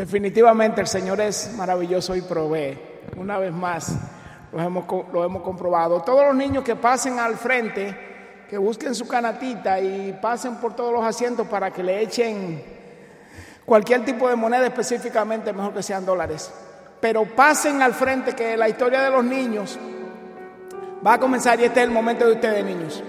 Definitivamente el Señor es maravilloso y provee. Una vez más lo hemos, lo hemos comprobado. Todos los niños que pasen al frente, que busquen su canatita y pasen por todos los asientos para que le echen cualquier tipo de moneda específicamente, mejor que sean dólares. Pero pasen al frente que la historia de los niños va a comenzar y este es el momento de ustedes, niños.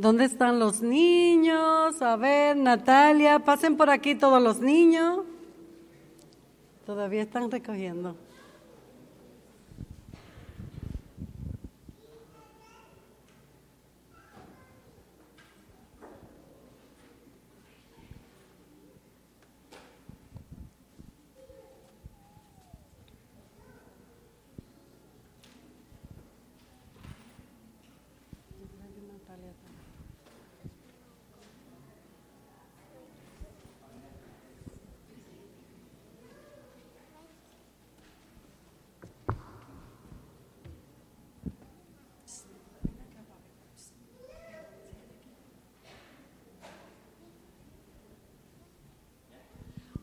¿Dónde están los niños? A ver, Natalia, pasen por aquí todos los niños. Todavía están recogiendo.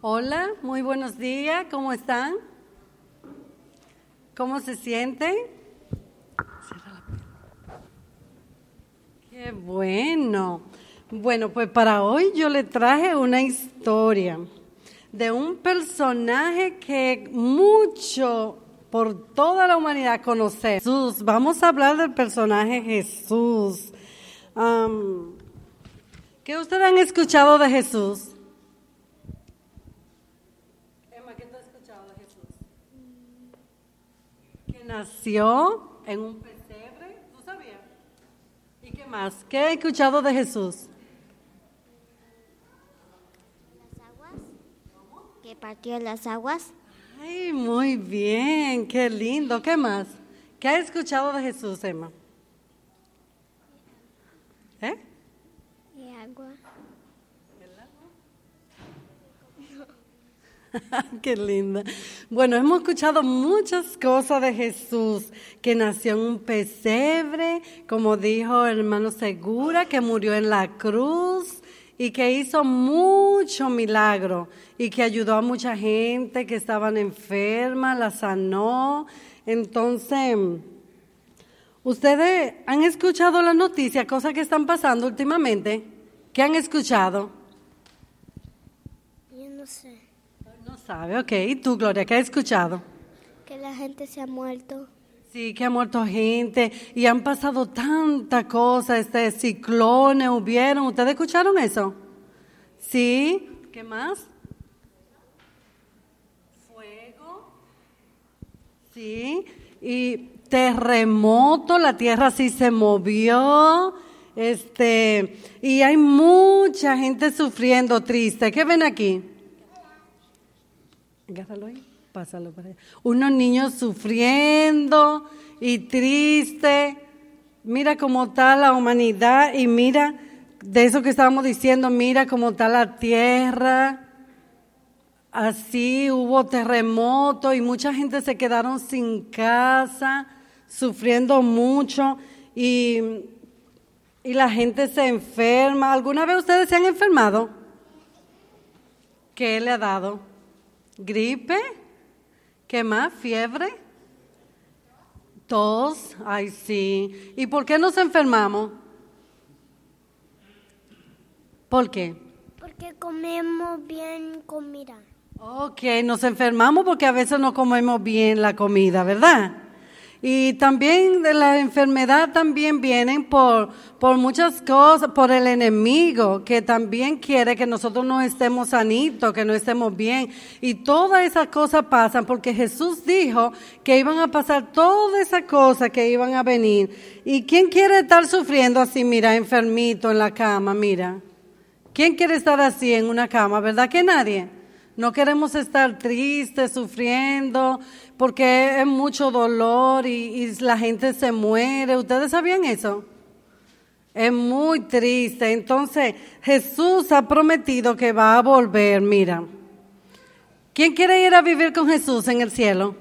Hola, muy buenos días, ¿cómo están? ¿Cómo se sienten? Qué bueno. Bueno, pues para hoy yo le traje una historia de un personaje que mucho por toda la humanidad conoce. Jesús. Vamos a hablar del personaje Jesús. ¿Qué ustedes han escuchado de Jesús? Nació en un pesebre, ¿tú sabías? ¿Y qué más? ¿Qué he escuchado de Jesús? Las aguas. Que partió las aguas. Ay, muy bien, qué lindo. ¿Qué más? ¿Qué ha escuchado de Jesús, Emma? ¿Eh? Y agua. Qué linda. Bueno, hemos escuchado muchas cosas de Jesús, que nació en un pesebre, como dijo el hermano Segura, que murió en la cruz y que hizo mucho milagro y que ayudó a mucha gente que estaban enfermas, la sanó. Entonces, ¿ustedes han escuchado las noticias, cosas que están pasando últimamente? ¿Qué han escuchado? Yo no sé sabe, ok. ¿Y tú, Gloria, qué has escuchado? Que la gente se ha muerto. Sí, que ha muerto gente y han pasado tantas cosas, este ciclones hubieron. ¿Ustedes escucharon eso? Sí. ¿Qué más? Fuego. Sí. Y terremoto, la tierra sí se movió. Este, y hay mucha gente sufriendo triste. ¿Qué ven aquí? Agárralo ahí. Pásalo para allá. Unos niños sufriendo y triste. Mira cómo está la humanidad y mira de eso que estábamos diciendo, mira cómo está la tierra. Así hubo terremoto y mucha gente se quedaron sin casa, sufriendo mucho y, y la gente se enferma. ¿Alguna vez ustedes se han enfermado? ¿Qué le ha dado? ¿Gripe? ¿Qué más? ¿Fiebre? ¿Tos? Ay, sí. ¿Y por qué nos enfermamos? ¿Por qué? Porque comemos bien comida. Ok, nos enfermamos porque a veces no comemos bien la comida, ¿verdad? Y también de la enfermedad también vienen por, por muchas cosas, por el enemigo, que también quiere que nosotros no estemos sanitos, que no estemos bien. Y todas esas cosas pasan porque Jesús dijo que iban a pasar todas esas cosas que iban a venir. ¿Y quién quiere estar sufriendo así, mira, enfermito en la cama, mira? ¿Quién quiere estar así en una cama? ¿Verdad que nadie? No queremos estar tristes, sufriendo, porque es mucho dolor y, y, la gente se muere. ¿Ustedes sabían eso? Es muy triste. Entonces, Jesús ha prometido que va a volver. Mira, ¿quién quiere ir a vivir con Jesús en el cielo?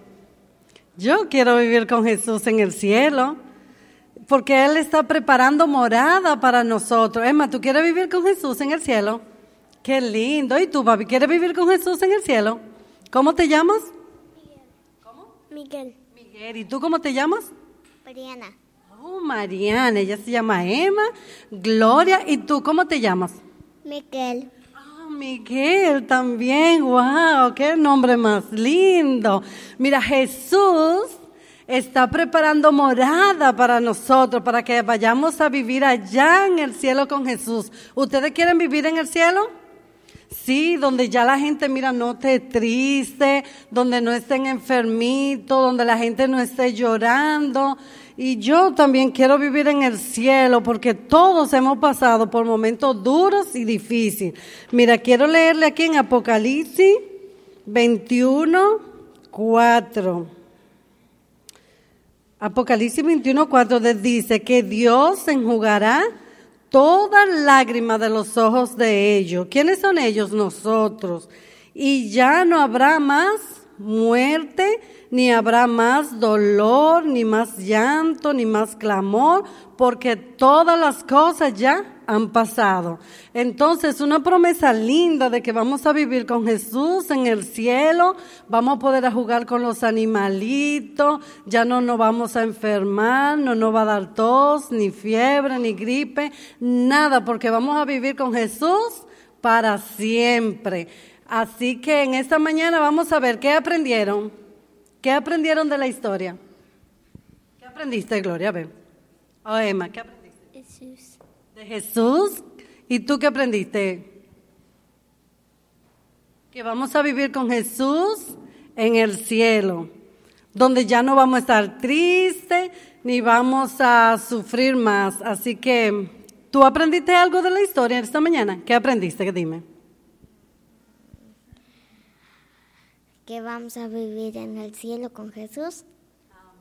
Yo quiero vivir con Jesús en el cielo porque Él está preparando morada para nosotros. Emma, ¿tú quieres vivir con Jesús en el cielo? Qué lindo. ¿Y tú, papi, quieres vivir con Jesús en el cielo? ¿Cómo te llamas? Miguel. ¿Cómo? Miguel. Miguel. ¿Y tú cómo te llamas? Mariana. Oh, Mariana. Ella se llama Emma. Gloria. ¿Y tú cómo te llamas? Miguel. Oh, Miguel también. Wow, qué nombre más lindo. Mira, Jesús está preparando morada para nosotros, para que vayamos a vivir allá en el cielo con Jesús. ¿Ustedes quieren vivir en el cielo? Sí, donde ya la gente, mira, no esté triste, donde no estén enfermitos, donde la gente no esté llorando. Y yo también quiero vivir en el cielo porque todos hemos pasado por momentos duros y difíciles. Mira, quiero leerle aquí en Apocalipsis 21, 4. Apocalipsis 21, 4 dice que Dios enjugará toda lágrima de los ojos de ellos. ¿Quiénes son ellos? Nosotros. Y ya no habrá más muerte, ni habrá más dolor, ni más llanto, ni más clamor, porque todas las cosas ya han pasado. Entonces, una promesa linda de que vamos a vivir con Jesús en el cielo, vamos a poder jugar con los animalitos, ya no nos vamos a enfermar, no nos va a dar tos, ni fiebre, ni gripe, nada, porque vamos a vivir con Jesús para siempre. Así que en esta mañana vamos a ver qué aprendieron. ¿Qué aprendieron de la historia? ¿Qué aprendiste, Gloria? A ver. Oh, Emma, ¿qué aprendiste? Jesús. De Jesús. ¿Y tú qué aprendiste? Que vamos a vivir con Jesús en el cielo, donde ya no vamos a estar tristes ni vamos a sufrir más. Así que, ¿tú aprendiste algo de la historia esta mañana? ¿Qué aprendiste? Dime. Que vamos a vivir en el cielo con Jesús.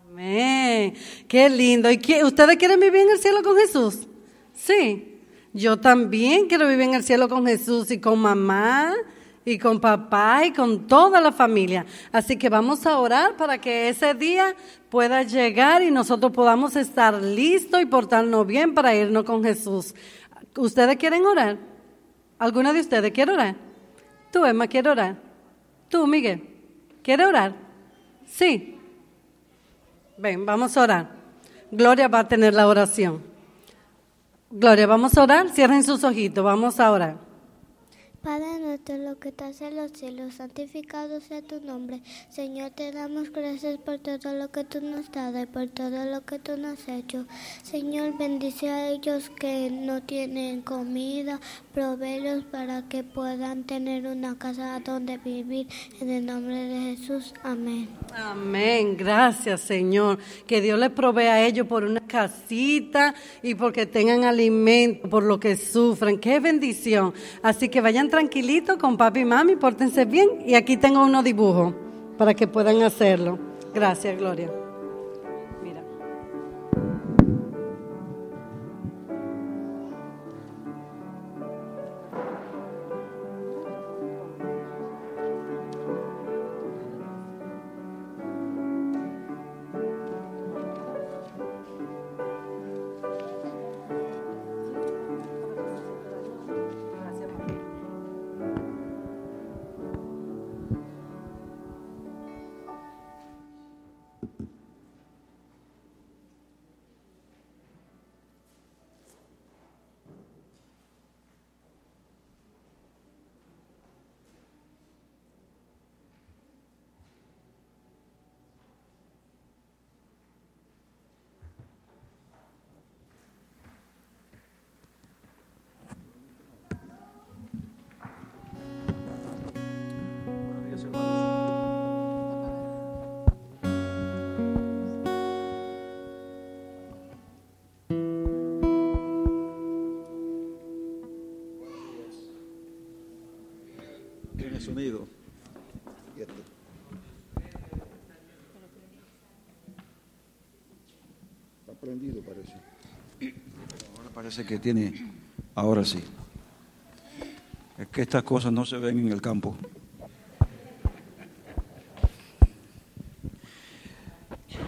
Amén. Qué lindo. ¿Y ustedes quieren vivir en el cielo con Jesús? Sí. Yo también quiero vivir en el cielo con Jesús y con mamá y con papá y con toda la familia. Así que vamos a orar para que ese día pueda llegar y nosotros podamos estar listos y portarnos bien para irnos con Jesús. ¿Ustedes quieren orar? ¿Alguna de ustedes quiere orar? Tú, Emma, ¿quiere orar? Tú, Miguel, ¿quiere orar? Sí. Ven, vamos a orar. Gloria va a tener la oración. Gloria, vamos a orar. Cierren sus ojitos, vamos a orar. Padre nuestro, lo que estás en los cielos, santificado sea tu nombre. Señor, te damos gracias por todo lo que tú nos has dado y por todo lo que tú nos has hecho. Señor, bendice a ellos que no tienen comida, para que puedan tener una casa donde vivir. En el nombre de Jesús, amén. Amén, gracias Señor. Que Dios les provea a ellos por una casita y porque tengan alimento, por lo que sufren. Qué bendición. Así que vayan tranquilitos con papi y mami, pórtense bien. Y aquí tengo unos dibujos. para que puedan hacerlo. Gracias, Gloria. Este. Está prendido, parece. Ahora parece que tiene. Ahora sí. Es que estas cosas no se ven en el campo.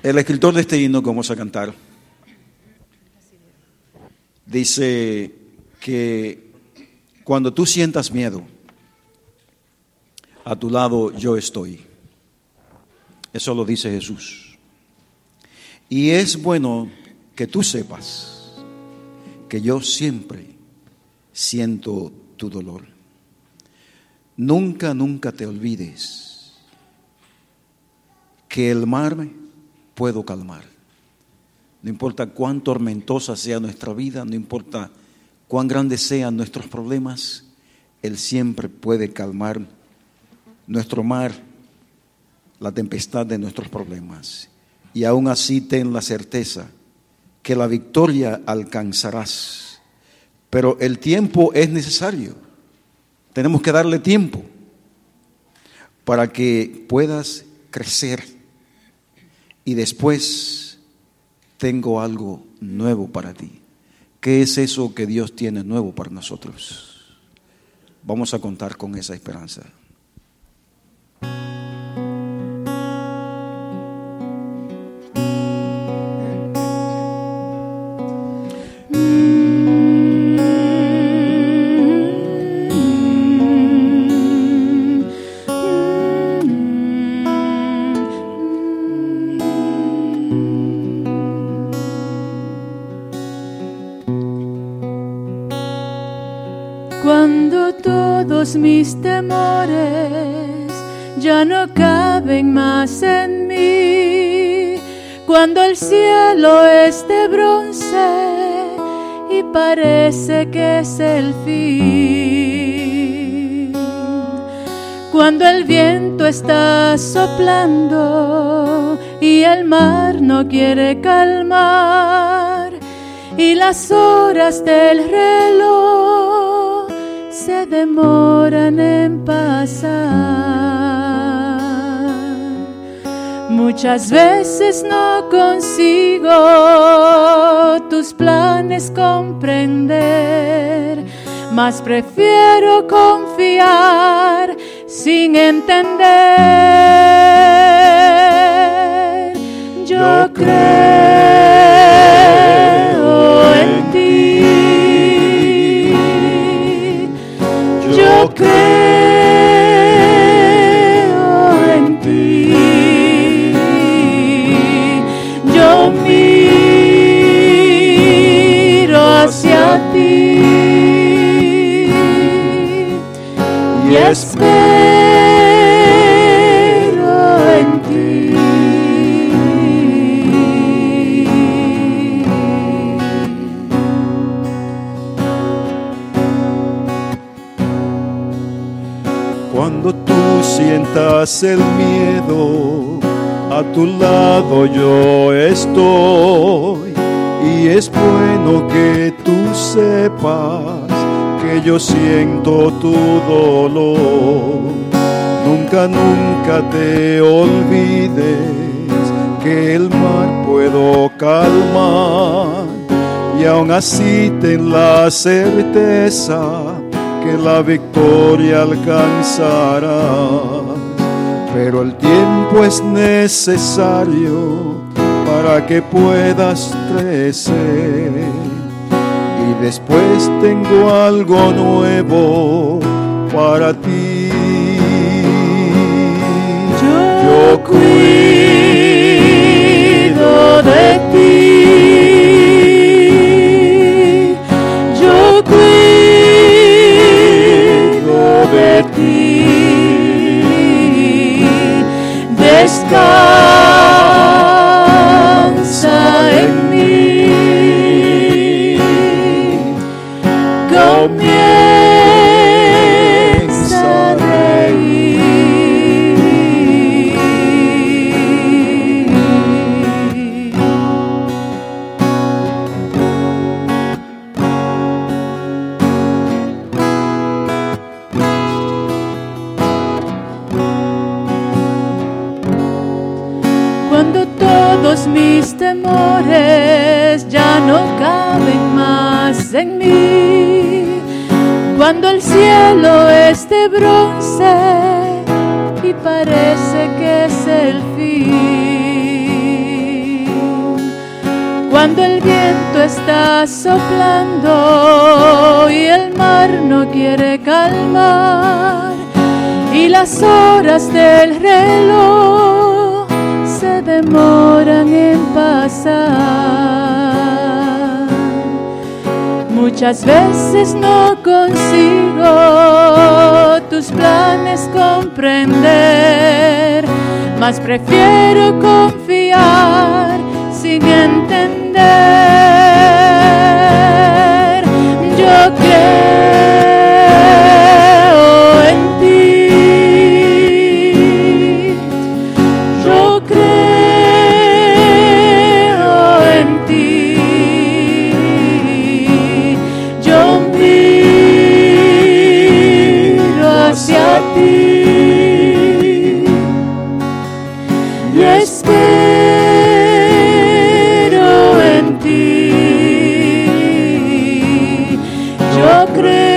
El escritor de este himno que vamos a cantar dice que cuando tú sientas miedo, a tu lado yo estoy. Eso lo dice Jesús. Y es bueno que tú sepas que yo siempre siento tu dolor. Nunca, nunca te olvides que el mar puedo calmar. No importa cuán tormentosa sea nuestra vida, no importa cuán grandes sean nuestros problemas, Él siempre puede calmar nuestro mar, la tempestad de nuestros problemas. Y aún así ten la certeza que la victoria alcanzarás. Pero el tiempo es necesario. Tenemos que darle tiempo para que puedas crecer. Y después tengo algo nuevo para ti. ¿Qué es eso que Dios tiene nuevo para nosotros? Vamos a contar con esa esperanza. Parece que es el fin, cuando el viento está soplando y el mar no quiere calmar y las horas del reloj se demoran en pasar. Muchas veces no consigo tus planes comprender, mas prefiero confiar sin entender. Yo creo en ti. Yo creo y espero en ti. Cuando tú sientas el miedo, a tu lado yo estoy. Y es bueno que tú sepas que yo siento tu dolor. Nunca nunca, te olvides que el mar puedo calmar y aún así ten la certeza que la victoria alcanzarás. Pero el tiempo es necesario para que puedas crecer. Y después tengo algo nuevo para ti. Yo cuido de ti. Cielo es de bronce y parece que es el fin. Cuando el viento está soplando y el mar no quiere calmar y las horas del reloj se demoran en pasar. Muchas veces no consigo tus planes comprender, mas prefiero confiar sin entender. Yo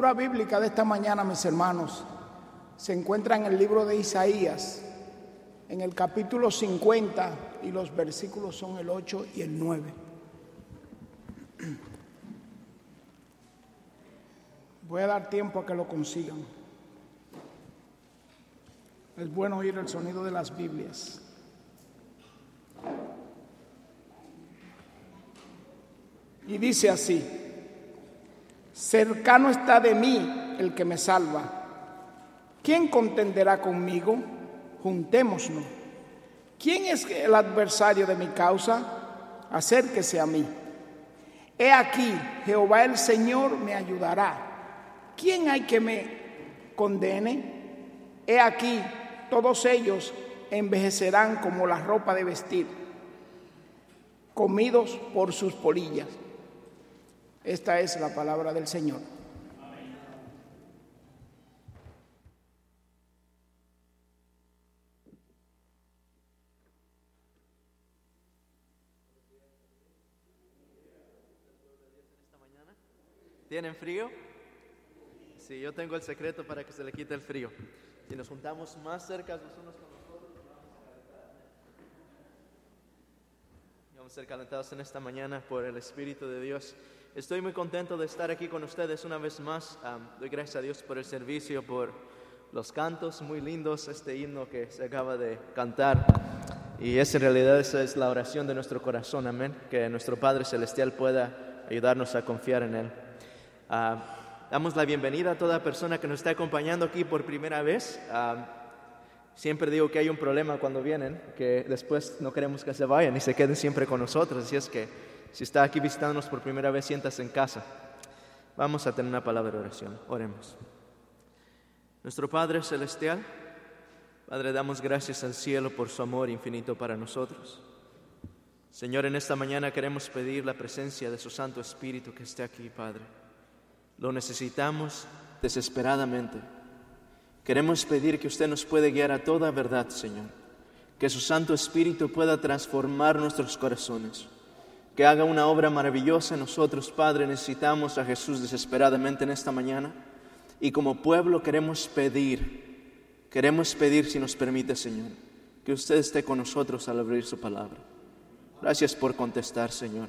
lectura bíblica de esta mañana, mis hermanos, se encuentra en el libro de Isaías, en el capítulo 50, y los versículos son el 8 y el 9. Voy a dar tiempo a que lo consigan. Es bueno oír el sonido de las Biblias. Y dice así, cercano está de mí el que me salva. ¿Quién contenderá conmigo? Juntémonos. ¿Quién es el adversario de mi causa? Acérquese a mí. He aquí, Jehová el Señor me ayudará. ¿Quién hay que me condene? He aquí, todos ellos envejecerán como la ropa de vestir, comidos por sus polillas. Esta es la palabra del Señor. ¿Tienen frío? Sí, yo tengo el secreto para que se le quite el frío. Si nos juntamos más cerca los unos con los otros, vamos a calentar. Vamos a ser calentados en esta mañana por el Espíritu de Dios. Estoy muy contento de estar aquí con ustedes una vez más. Doy gracias a Dios por el servicio, por los cantos muy lindos, este himno que se acaba de cantar. Y esa en realidad esa es la oración de nuestro corazón, amén. Que nuestro Padre Celestial pueda ayudarnos a confiar en Él. Damos la bienvenida a toda persona que nos está acompañando aquí por primera vez. Siempre digo que hay un problema cuando vienen, que después no queremos que se vayan y se queden siempre con nosotros. Así es que si está aquí visitándonos por primera vez, siéntase en casa. Vamos a tener una palabra de oración. Oremos. Nuestro Padre Celestial, Padre, damos gracias al cielo por su amor infinito para nosotros. Señor, en esta mañana queremos pedir la presencia de su Santo Espíritu que esté aquí, Padre. Lo necesitamos desesperadamente. Queremos pedir que usted nos puede guiar a toda verdad, Señor. Que su Santo Espíritu pueda transformar nuestros corazones. Que haga una obra maravillosa en nosotros, Padre. Necesitamos a Jesús desesperadamente en esta mañana. Y como pueblo queremos pedir, queremos pedir si nos permite, Señor, que usted esté con nosotros al abrir su palabra. Gracias por contestar, Señor.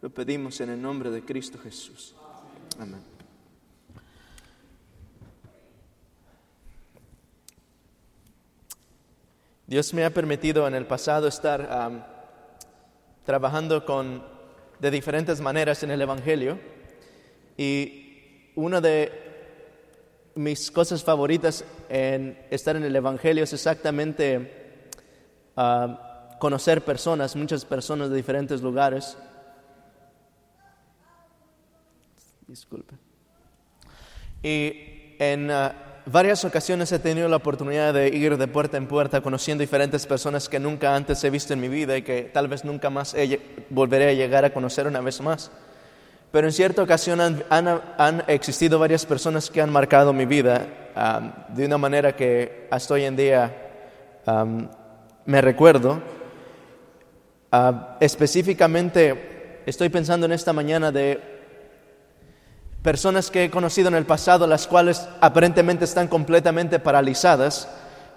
Lo pedimos en el nombre de Cristo Jesús. Amén. Dios me ha permitido en el pasado estar trabajando con, de diferentes maneras en el Evangelio y una de mis cosas favoritas en estar en el Evangelio es exactamente ah, conocer personas, muchas personas de diferentes lugares. Disculpe. Y en ah, varias ocasiones he tenido la oportunidad de ir de puerta en puerta conociendo diferentes personas que nunca antes he visto en mi vida y que tal vez nunca más volveré a llegar a conocer una vez más. Pero en cierta ocasión han, existido varias personas que han marcado mi vida de una manera que hasta hoy en día me recuerdo. Ah, específicamente estoy pensando en esta mañana de personas que he conocido en el pasado, las cuales aparentemente están completamente paralizadas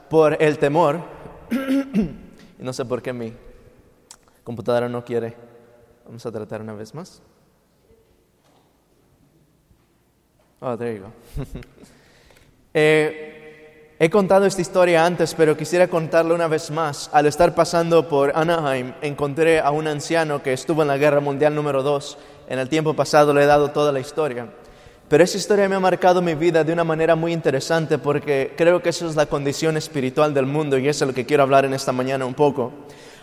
por el temor. y no sé por qué mi computadora no quiere. Vamos a tratar una vez más. Oh, there you go. Eh, he contado esta historia antes, pero quisiera contarla una vez más. Al estar pasando por Anaheim, encontré a un anciano que estuvo en la Guerra Mundial número 2. En el tiempo pasado le he dado toda la historia. Pero esa historia me ha marcado mi vida de una manera muy interesante porque creo que esa es la condición espiritual del mundo y eso es lo que quiero hablar en esta mañana un poco.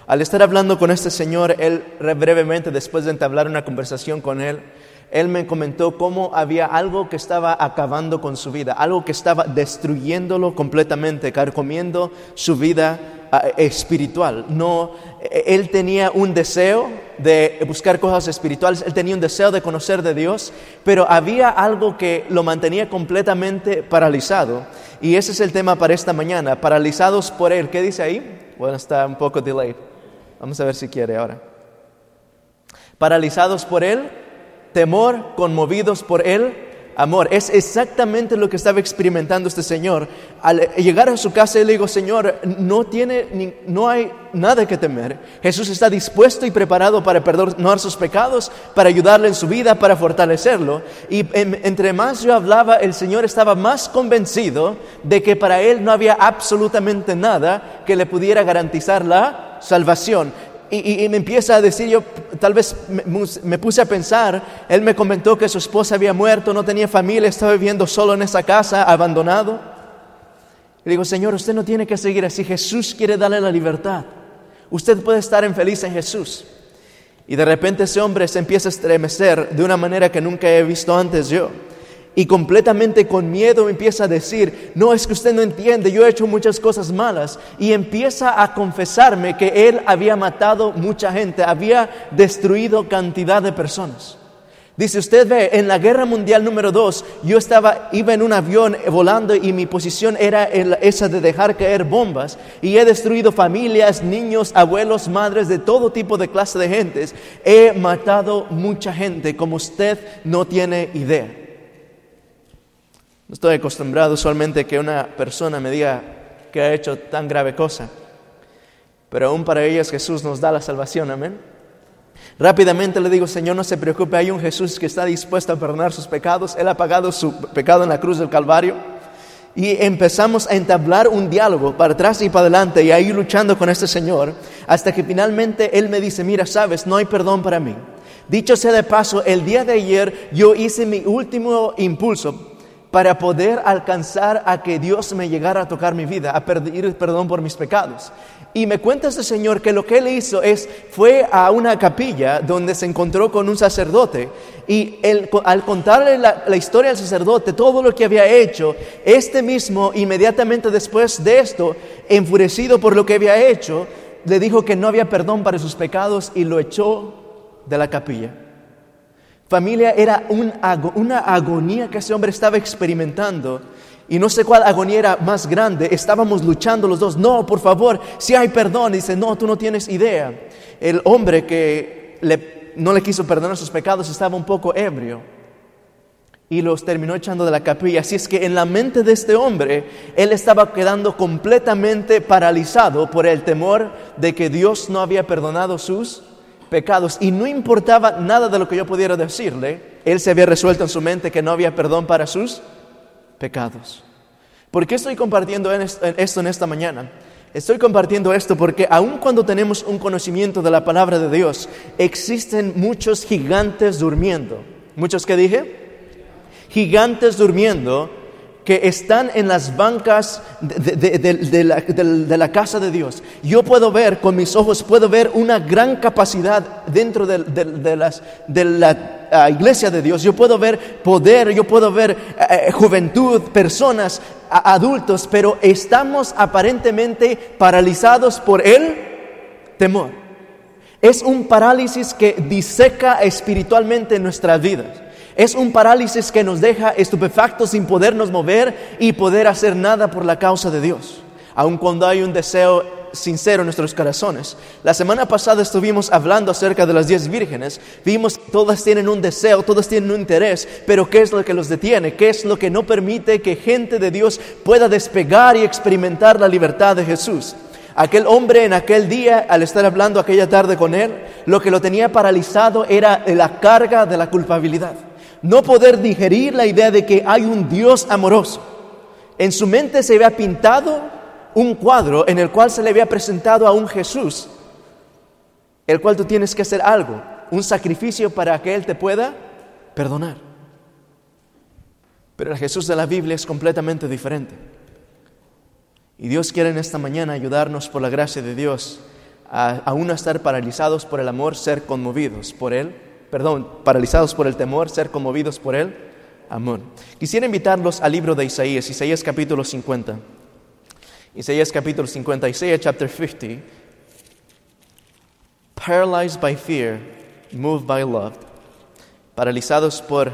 Al estar hablando con este señor, él re- brevemente, después de entablar una conversación con él, él me comentó cómo había algo que estaba acabando con su vida, algo que estaba destruyéndolo completamente, carcomiendo su vida ah, espiritual. No, él tenía un deseo de buscar cosas espirituales, él tenía un deseo de conocer de Dios, pero había algo que lo mantenía completamente paralizado. Y ese es el tema para esta mañana, paralizados por él. ¿Qué dice ahí? Bueno, está un poco delayed. Vamos a ver si quiere ahora. Paralizados por él, temor, conmovidos por él, amor. Es exactamente lo que estaba experimentando este señor. Al llegar a su casa, él dijo, Señor, no, tiene, ni- no hay nada que temer. Jesús está dispuesto y preparado para perdonar sus pecados, para ayudarle en su vida, para fortalecerlo. Y em- entre más yo hablaba, el Señor estaba más convencido de que para él no había absolutamente nada que le pudiera garantizar la salvación. Y, me empieza a decir, yo tal vez me, me puse a pensar, él me comentó que su esposa había muerto, no tenía familia, estaba viviendo solo en esa casa, abandonado. Y digo, Señor, usted no tiene que seguir así, Jesús quiere darle la libertad. Usted puede estar en feliz en Jesús. Y de repente ese hombre se empieza a estremecer de una manera que nunca he visto antes yo. Y completamente con miedo empieza a decir, no es que usted no entiende, yo he hecho muchas cosas malas. Y empieza a confesarme que él había matado mucha gente, había destruido cantidad de personas. Dice, usted ve, en la guerra mundial número dos, yo estaba, iba en un avión volando y mi posición era esa de dejar caer bombas. Y he destruido familias, niños, abuelos, madres, de todo tipo de clase de gentes. He matado mucha gente, como usted no tiene idea. No estoy acostumbrado usualmente que una persona me diga que ha hecho tan grave cosa. Pero aún para ellas Jesús nos da la salvación, amén. Rápidamente le digo, Señor, no se preocupe, hay un Jesús que está dispuesto a perdonar sus pecados. Él ha pagado su pecado en la cruz del Calvario. Y empezamos a entablar un diálogo para atrás y para adelante y ahí luchando con este Señor, hasta que finalmente Él me dice, mira, sabes, no hay perdón para mí. Dicho sea de paso, el día de ayer yo hice mi último impulso para poder alcanzar a que Dios me llegara a tocar mi vida, a pedir perdón por mis pecados. Y me cuenta este señor que lo que él hizo es, fue a una capilla donde se encontró con un sacerdote y él, al contarle la, la historia al sacerdote, todo lo que había hecho, este mismo inmediatamente después de esto, enfurecido por lo que había hecho, le dijo que no había perdón para sus pecados y lo echó de la capilla. Familia, era una agonía que ese hombre estaba experimentando. Y no sé cuál agonía era más grande. Estábamos luchando los dos. No, por favor, si hay perdón. Dice, no, tú no tienes idea. El hombre que no le quiso perdonar sus pecados estaba un poco ebrio. Y los terminó echando de la capilla. Así es que en la mente de este hombre, él estaba quedando completamente paralizado por el temor de que Dios no había perdonado sus pecados y no importaba nada de lo que yo pudiera decirle, él se había resuelto en su mente que no había perdón para sus pecados. ¿Por qué estoy compartiendo en est- en esto en esta mañana? Estoy compartiendo esto porque aun cuando tenemos un conocimiento de la palabra de Dios, existen muchos gigantes durmiendo. ¿Muchos que dije? Gigantes durmiendo que están en las bancas de, la, casa de Dios. Yo puedo ver, con mis ojos, puedo ver una gran capacidad dentro de, las, la ah, iglesia de Dios. Yo puedo ver poder, yo puedo ver eh, juventud, personas, adultos, pero estamos aparentemente paralizados por el temor. Es un parálisis que diseca espiritualmente nuestras vidas. Es un parálisis que nos deja estupefactos sin podernos mover y poder hacer nada por la causa de Dios, aun cuando hay un deseo sincero en nuestros corazones. La semana pasada estuvimos hablando acerca de las diez vírgenes. Vimos que todas tienen un deseo, todas tienen un interés, pero ¿qué es lo que los detiene? ¿Qué es lo que no permite que gente de Dios pueda despegar y experimentar la libertad de Jesús? Aquel hombre en aquel día, al estar hablando aquella tarde con él, lo que lo tenía paralizado era la carga de la culpabilidad. No poder digerir la idea de que hay un Dios amoroso. En su mente se había pintado un cuadro en el cual se le había presentado a un Jesús, el cual tú tienes que hacer algo, un sacrificio para que Él te pueda perdonar. Pero el Jesús de la Biblia es completamente diferente. Y Dios quiere en esta mañana ayudarnos por la gracia de Dios a, a no estar paralizados por el amor, ser conmovidos por Él, perdón, paralizados por el temor, ser conmovidos por Él, amor. Quisiera invitarlos al libro de Isaías, Isaías capítulo 50. Isaías capítulo 50, Isaiah chapter 50. Paralyzed by fear, moved by love. Paralizados por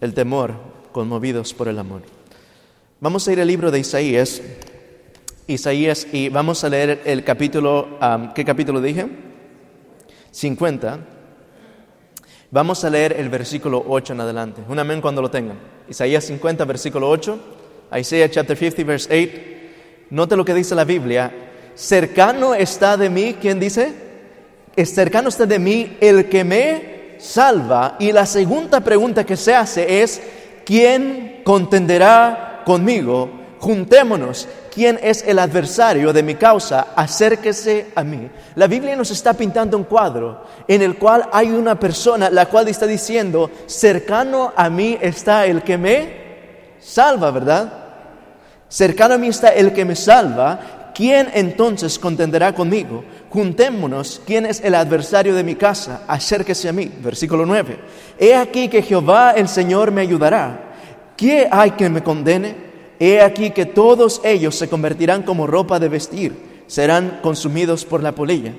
el temor, conmovidos por el amor. Vamos a ir al libro de Isaías, Isaías, y vamos a leer el capítulo, ¿qué capítulo dije? 50. Vamos a leer el versículo 8 en adelante. Un amén cuando lo tengan. Isaías 50, versículo 8. Isaiah chapter 50, verse 8. Note lo que dice la Biblia. Cercano está de mí, ¿quién dice? Cercano está de mí el que me salva. Y la segunda pregunta que se hace es, ¿quién contenderá conmigo? Juntémonos. ¿Quién es el adversario de mi causa? Acérquese a mí. La Biblia nos está pintando un cuadro en el cual hay una persona la cual está diciendo, cercano a mí está el que me salva, ¿verdad? Cercano a mí está el que me salva. ¿Quién entonces contenderá conmigo? Juntémonos. ¿Quién es el adversario de mi casa? Acérquese a mí. Versículo 9. He aquí que Jehová el Señor me ayudará. ¿Qué hay que me condene? He aquí que todos ellos se convertirán como ropa de vestir, serán consumidos por la polilla.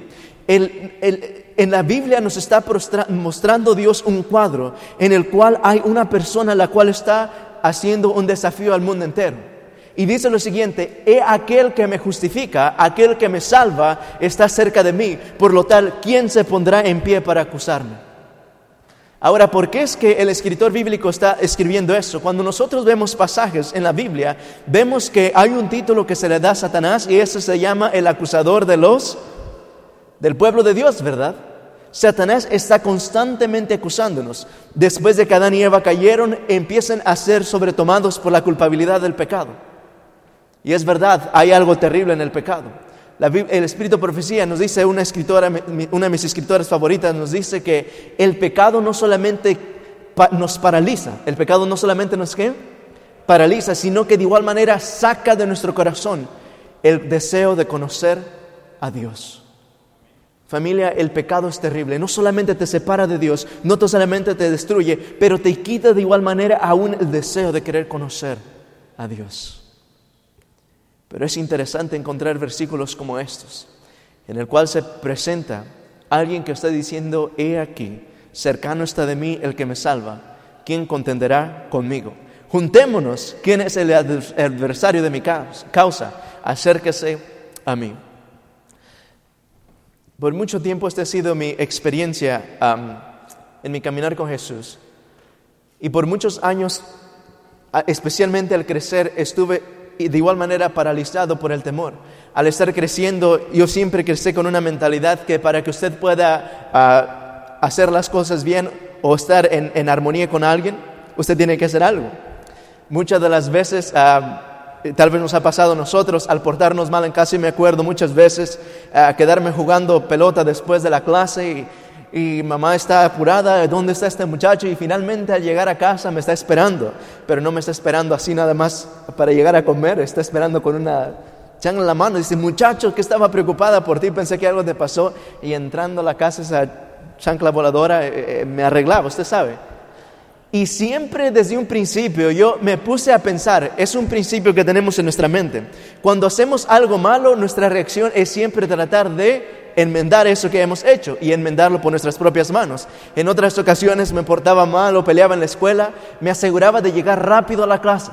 En la Biblia nos está mostrando Dios un cuadro en el cual hay una persona la cual está haciendo un desafío al mundo entero. Y dice lo siguiente, he aquel que me justifica, aquel que me salva, está cerca de mí. Por lo tal, ¿quién se pondrá en pie para acusarme? Ahora, ¿por qué es que el escritor bíblico está escribiendo eso? Cuando nosotros vemos pasajes en la Biblia, vemos que hay un título que se le da a Satanás y ese se llama el acusador de los del pueblo de Dios, ¿verdad? Satanás está constantemente acusándonos. Después de que Adán y Eva cayeron, empiezan a ser sobretomados por la culpabilidad del pecado. Y es verdad, hay algo terrible en el pecado. El Espíritu de Profecía nos dice, una escritora, una de mis escritoras favoritas, nos dice que el pecado no solamente nos paraliza, el pecado no solamente nos ¿qué? paraliza, sino que de igual manera saca de nuestro corazón el deseo de conocer a Dios. Familia, el pecado es terrible. No solamente te separa de Dios, no solamente te destruye, pero te quita de igual manera aún el deseo de querer conocer a Dios. Pero es interesante encontrar versículos como estos, en el cual se presenta alguien que está diciendo, he aquí, cercano está de mí el que me salva, ¿quién contenderá conmigo? Juntémonos, ¿quién es el adver- adversario de mi caus- causa? Acérquese a mí. Por mucho tiempo esta ha sido mi experiencia en mi caminar con Jesús. Y por muchos años, especialmente al crecer, estuve de igual manera paralizado por el temor. Al estar creciendo, yo siempre crecí con una mentalidad que para que usted pueda ah, hacer las cosas bien o estar en, en armonía con alguien, usted tiene que hacer algo. Muchas de las veces, ah, tal vez nos ha pasado a nosotros, al portarnos mal en casa, y me acuerdo muchas veces a quedarme jugando pelota después de la clase y, y mamá está apurada, ¿dónde está este muchacho? Y finalmente al llegar a casa me está esperando, pero no me está esperando así nada más para llegar a comer, está esperando con una chancla en la mano. Dice, muchacho, que estaba preocupada por ti, pensé que algo te pasó. Y entrando a la casa, esa chancla voladora eh, eh, me arreglaba, usted sabe. Y siempre desde un principio yo me puse a pensar, es un principio que tenemos en nuestra mente. Cuando hacemos algo malo, nuestra reacción es siempre tratar de enmendar eso que hemos hecho y enmendarlo por nuestras propias manos. En otras ocasiones me portaba mal o peleaba en la escuela, me aseguraba de llegar rápido a la clase.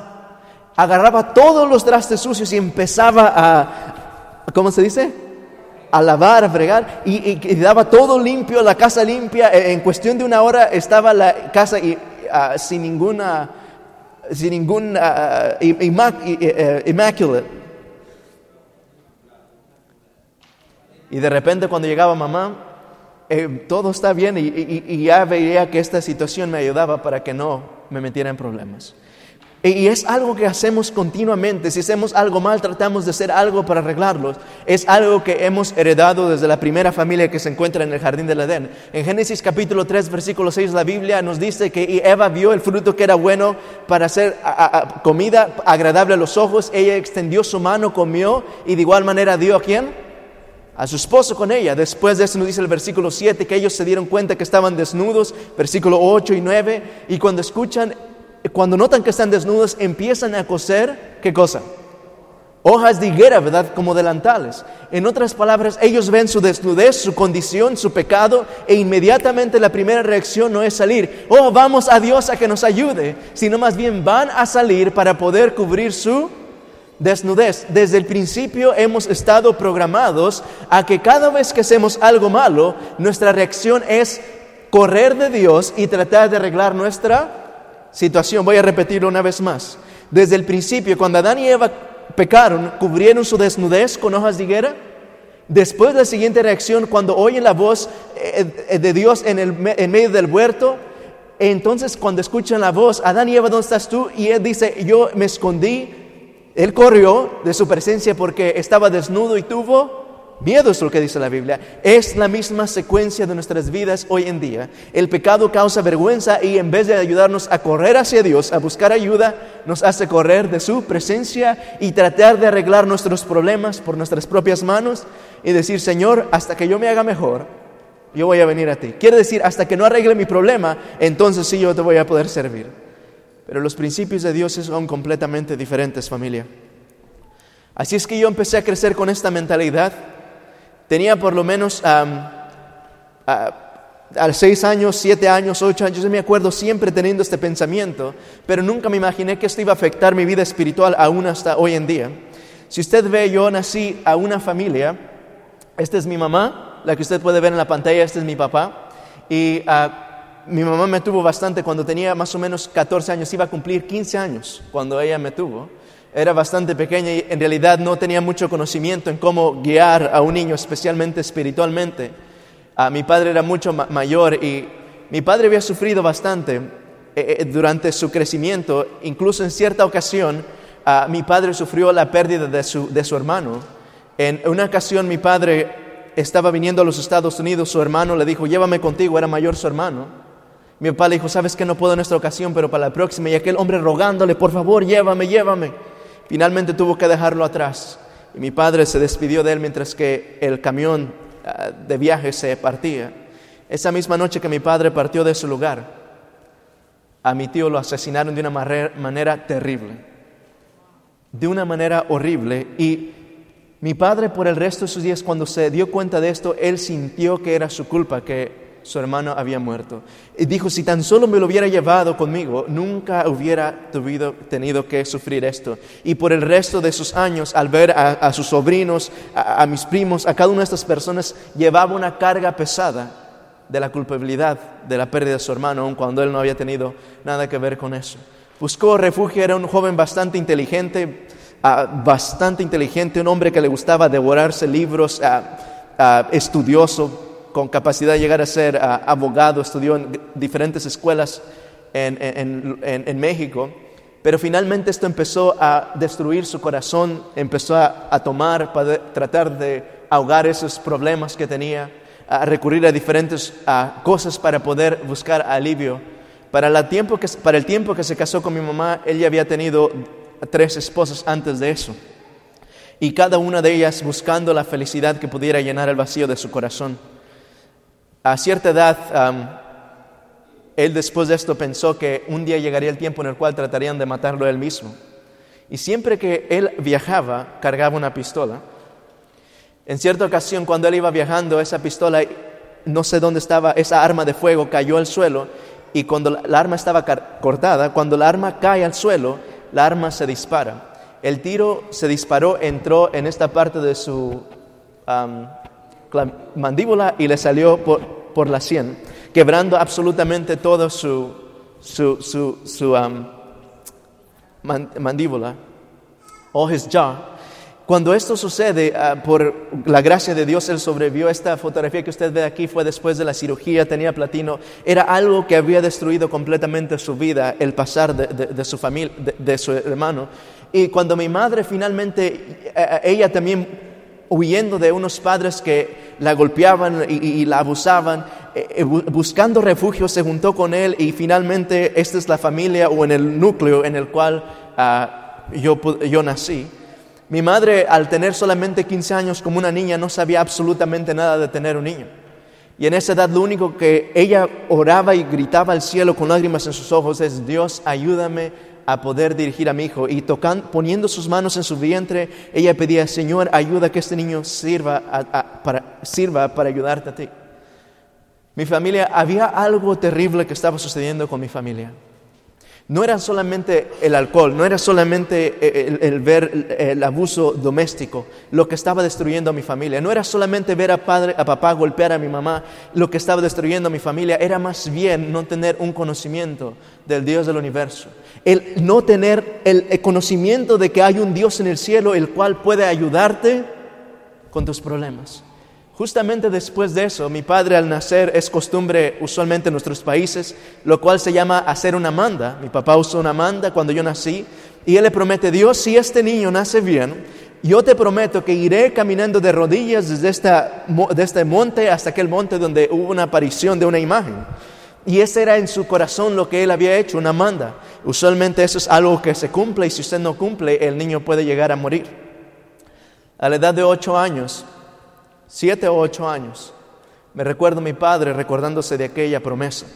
Agarraba todos los trastes sucios y empezaba a, ¿cómo se dice? a lavar, a fregar, y, y- daba todo limpio, la casa limpia. Eh, En cuestión de una hora estaba la casa y, ah, sin ninguna, sin ningún eh, immaculate. Y de repente cuando llegaba mamá, eh, todo está bien y ya veía que esta situación me ayudaba para que no me metiera en problemas. Y- es algo que hacemos continuamente. Si hacemos algo mal, tratamos de hacer algo para arreglarlo. Es algo que hemos heredado desde la primera familia que se encuentra en el jardín del Edén. En Génesis capítulo 3, versículo 6, la Biblia nos dice que Eva vio el fruto que era bueno para hacer comida agradable a los ojos. Ella extendió su mano, comió y de igual manera dio a quién? a su esposo con ella. Después de eso nos dice el versículo 7 que ellos se dieron cuenta que estaban desnudos, versículo 8 y 9, y cuando escuchan, cuando notan que están desnudos, empiezan a coser, ¿qué cosa? Hojas de higuera, ¿verdad? Como delantales. En otras palabras, ellos ven su desnudez, su condición, su pecado, e inmediatamente la primera reacción no es salir, oh, vamos a Dios a que nos ayude, sino más bien van a salir para poder cubrir su desnudez. Desde el principio hemos estado programados a que cada vez que hacemos algo malo, nuestra reacción es correr de Dios y tratar de arreglar nuestra situación. Voy a repetirlo una vez más. Desde el principio, cuando Adán y Eva pecaron, cubrieron su desnudez con hojas de higuera. Después la siguiente reacción, cuando oyen la voz eh, eh, de Dios en, el, en medio del huerto, entonces cuando escuchan la voz, Adán y Eva, ¿dónde estás tú? Y él dice, yo me escondí él corrió de su presencia porque estaba desnudo y tuvo miedo, es lo que dice la Biblia. Es la misma secuencia de nuestras vidas hoy en día. El pecado causa vergüenza y en vez de ayudarnos a correr hacia Dios, a buscar ayuda, nos hace correr de su presencia y tratar de arreglar nuestros problemas por nuestras propias manos y decir, Señor, hasta que yo me haga mejor, yo voy a venir a ti. Quiere decir, hasta que no arregle mi problema, entonces sí yo te voy a poder servir. Pero los principios de Dios son completamente diferentes, familia. Así es que yo empecé a crecer con esta mentalidad. Tenía por lo menos am, ah, a seis años, siete años, ocho años, yo me acuerdo siempre teniendo este pensamiento, pero nunca me imaginé que esto iba a afectar mi vida espiritual aún hasta hoy en día. Si usted ve, yo nací a una familia, esta es mi mamá, la que usted puede ver en la pantalla, este es mi papá, y ah, mi mamá me tuvo bastante cuando tenía más o menos 14 años, iba a cumplir 15 años cuando ella me tuvo. Era bastante pequeña y en realidad no tenía mucho conocimiento en cómo guiar a un niño, especialmente espiritualmente. Ah, mi padre era mucho mayor y mi padre había sufrido bastante eh, eh, durante su crecimiento, incluso en cierta ocasión ah, mi padre sufrió la pérdida de su, de su hermano. En una ocasión mi padre estaba viniendo a los Estados Unidos, su hermano le dijo, llévame contigo, era mayor su hermano. Mi papá le dijo, sabes que no puedo en esta ocasión, pero para la próxima. Y aquel hombre rogándole, por favor, llévame, llévame. Finalmente tuvo que dejarlo atrás. Y mi padre se despidió de él mientras que el camión Ah, de viaje se partía. Esa misma noche que mi padre partió de su lugar, a mi tío lo asesinaron de una manera terrible, de una manera horrible. Y mi padre por el resto de sus días, cuando se dio cuenta de esto, él sintió que era su culpa, que su hermano había muerto. Y dijo, si tan solo me lo hubiera llevado conmigo, nunca hubiera tenido que sufrir esto. Y por el resto de sus años, al ver a, sus sobrinos, a, mis primos, a cada una de estas personas, llevaba una carga pesada de la culpabilidad de la pérdida de su hermano, aun cuando él no había tenido nada que ver con eso. Buscó refugio, era un joven bastante inteligente, ah, bastante inteligente, un hombre que le gustaba devorarse libros, ah, estudioso, con capacidad de llegar a ser ah, abogado, estudió en diferentes escuelas en, México, pero finalmente esto empezó a destruir su corazón, empezó a, tomar, para tratar de ahogar esos problemas que tenía, a recurrir a diferentes cosas para poder buscar alivio. Para, tiempo que, para el tiempo que se casó con mi mamá, ella había tenido tres esposas antes de eso. Y cada una de ellas buscando la felicidad que pudiera llenar el vacío de su corazón. A cierta edad, él después de esto pensó que un día llegaría el tiempo en el cual tratarían de matarlo él mismo. Y siempre que él viajaba, cargaba una pistola. En cierta ocasión, cuando él iba viajando, esa pistola, no sé dónde estaba, esa arma de fuego cayó al suelo y cuando la arma estaba cortada, cuando la arma cae al suelo, la arma se dispara. El tiro se disparó, entró en esta parte de su la mandíbula y le salió por, la sien, quebrando absolutamente todo su, su, su, um, mandíbula o his jaw. Cuando esto sucede, ah, por la gracia de Dios, él sobrevivió. Esta fotografía que usted ve aquí fue después de la cirugía, tenía platino. Era algo que había destruido completamente su vida, el pasar de, su familia, de, su hermano. Y cuando mi madre finalmente, eh, ella también huyendo de unos padres que la golpeaban y, la abusaban, eh, eh, buscando refugio, se juntó con él y finalmente esta es la familia o en el núcleo en el cual ah, yo, yo nací. Mi madre, al tener solamente 15 años como una niña, no sabía absolutamente nada de tener un niño. Y en esa edad lo único que ella oraba y gritaba al cielo con lágrimas en sus ojos es, Dios, ayúdame a poder dirigir a mi hijo. Y tocando, poniendo sus manos en su vientre, ella pedía, Señor, ayuda que este niño sirva, para, sirva para ayudarte a ti. Mi familia, había algo terrible que estaba sucediendo con mi familia. No era solamente el alcohol, no era solamente eh, el, ver el abuso doméstico lo que estaba destruyendo a mi familia, no era solamente ver a, padre, a papá golpear a mi mamá lo que estaba destruyendo a mi familia, era más bien no tener un conocimiento del Dios del universo, el no tener el conocimiento de que hay un Dios en el cielo el cual puede ayudarte con tus problemas. Justamente después de eso, mi padre al nacer es costumbre usualmente en nuestros países, lo cual se llama hacer una manda. Mi papá usó una manda cuando yo nací y él le promete, Dios, si este niño nace bien, yo te prometo que iré caminando de rodillas desde, esta, este monte hasta aquel monte donde hubo una aparición de una imagen. Y ese era en su corazón lo que él había hecho, una manda. Usualmente eso es algo que se cumple y si usted no cumple, el niño puede llegar a morir. A la edad de ocho años, siete o ocho años, me recuerdo a mi padre recordándose de aquella promesa.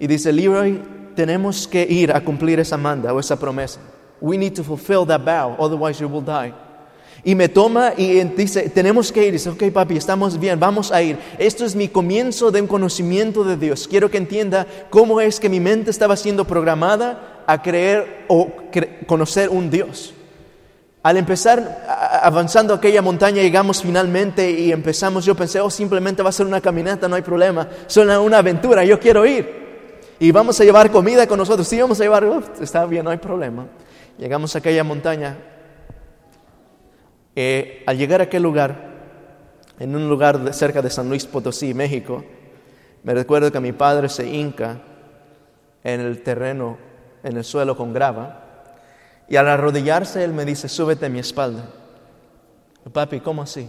Y dice, Leroy, tenemos que ir a cumplir esa manda o esa promesa. We need to fulfill that vow, otherwise you will die. Y me toma y dice, tenemos que ir. dice, ok papi, estamos bien, vamos a ir. Esto es mi comienzo de un conocimiento de Dios. Quiero que entienda cómo es que mi mente estaba siendo programada a creer o conocer un Dios. Al empezar avanzando aquella montaña, llegamos finalmente y empezamos, yo pensé, oh, simplemente va a ser una caminata, no hay problema, Solo una aventura, yo quiero ir. Y vamos a llevar comida con nosotros, sí, vamos a llevar, está bien, no hay problema. Llegamos a aquella montaña. Eh, al llegar a aquel lugar, en un lugar cerca de San Luis Potosí, México, me recuerdo que mi padre se hinca en el terreno, en el suelo con grava, y al arrodillarse, él me dice, súbete a mi espalda. Papi, ¿cómo así?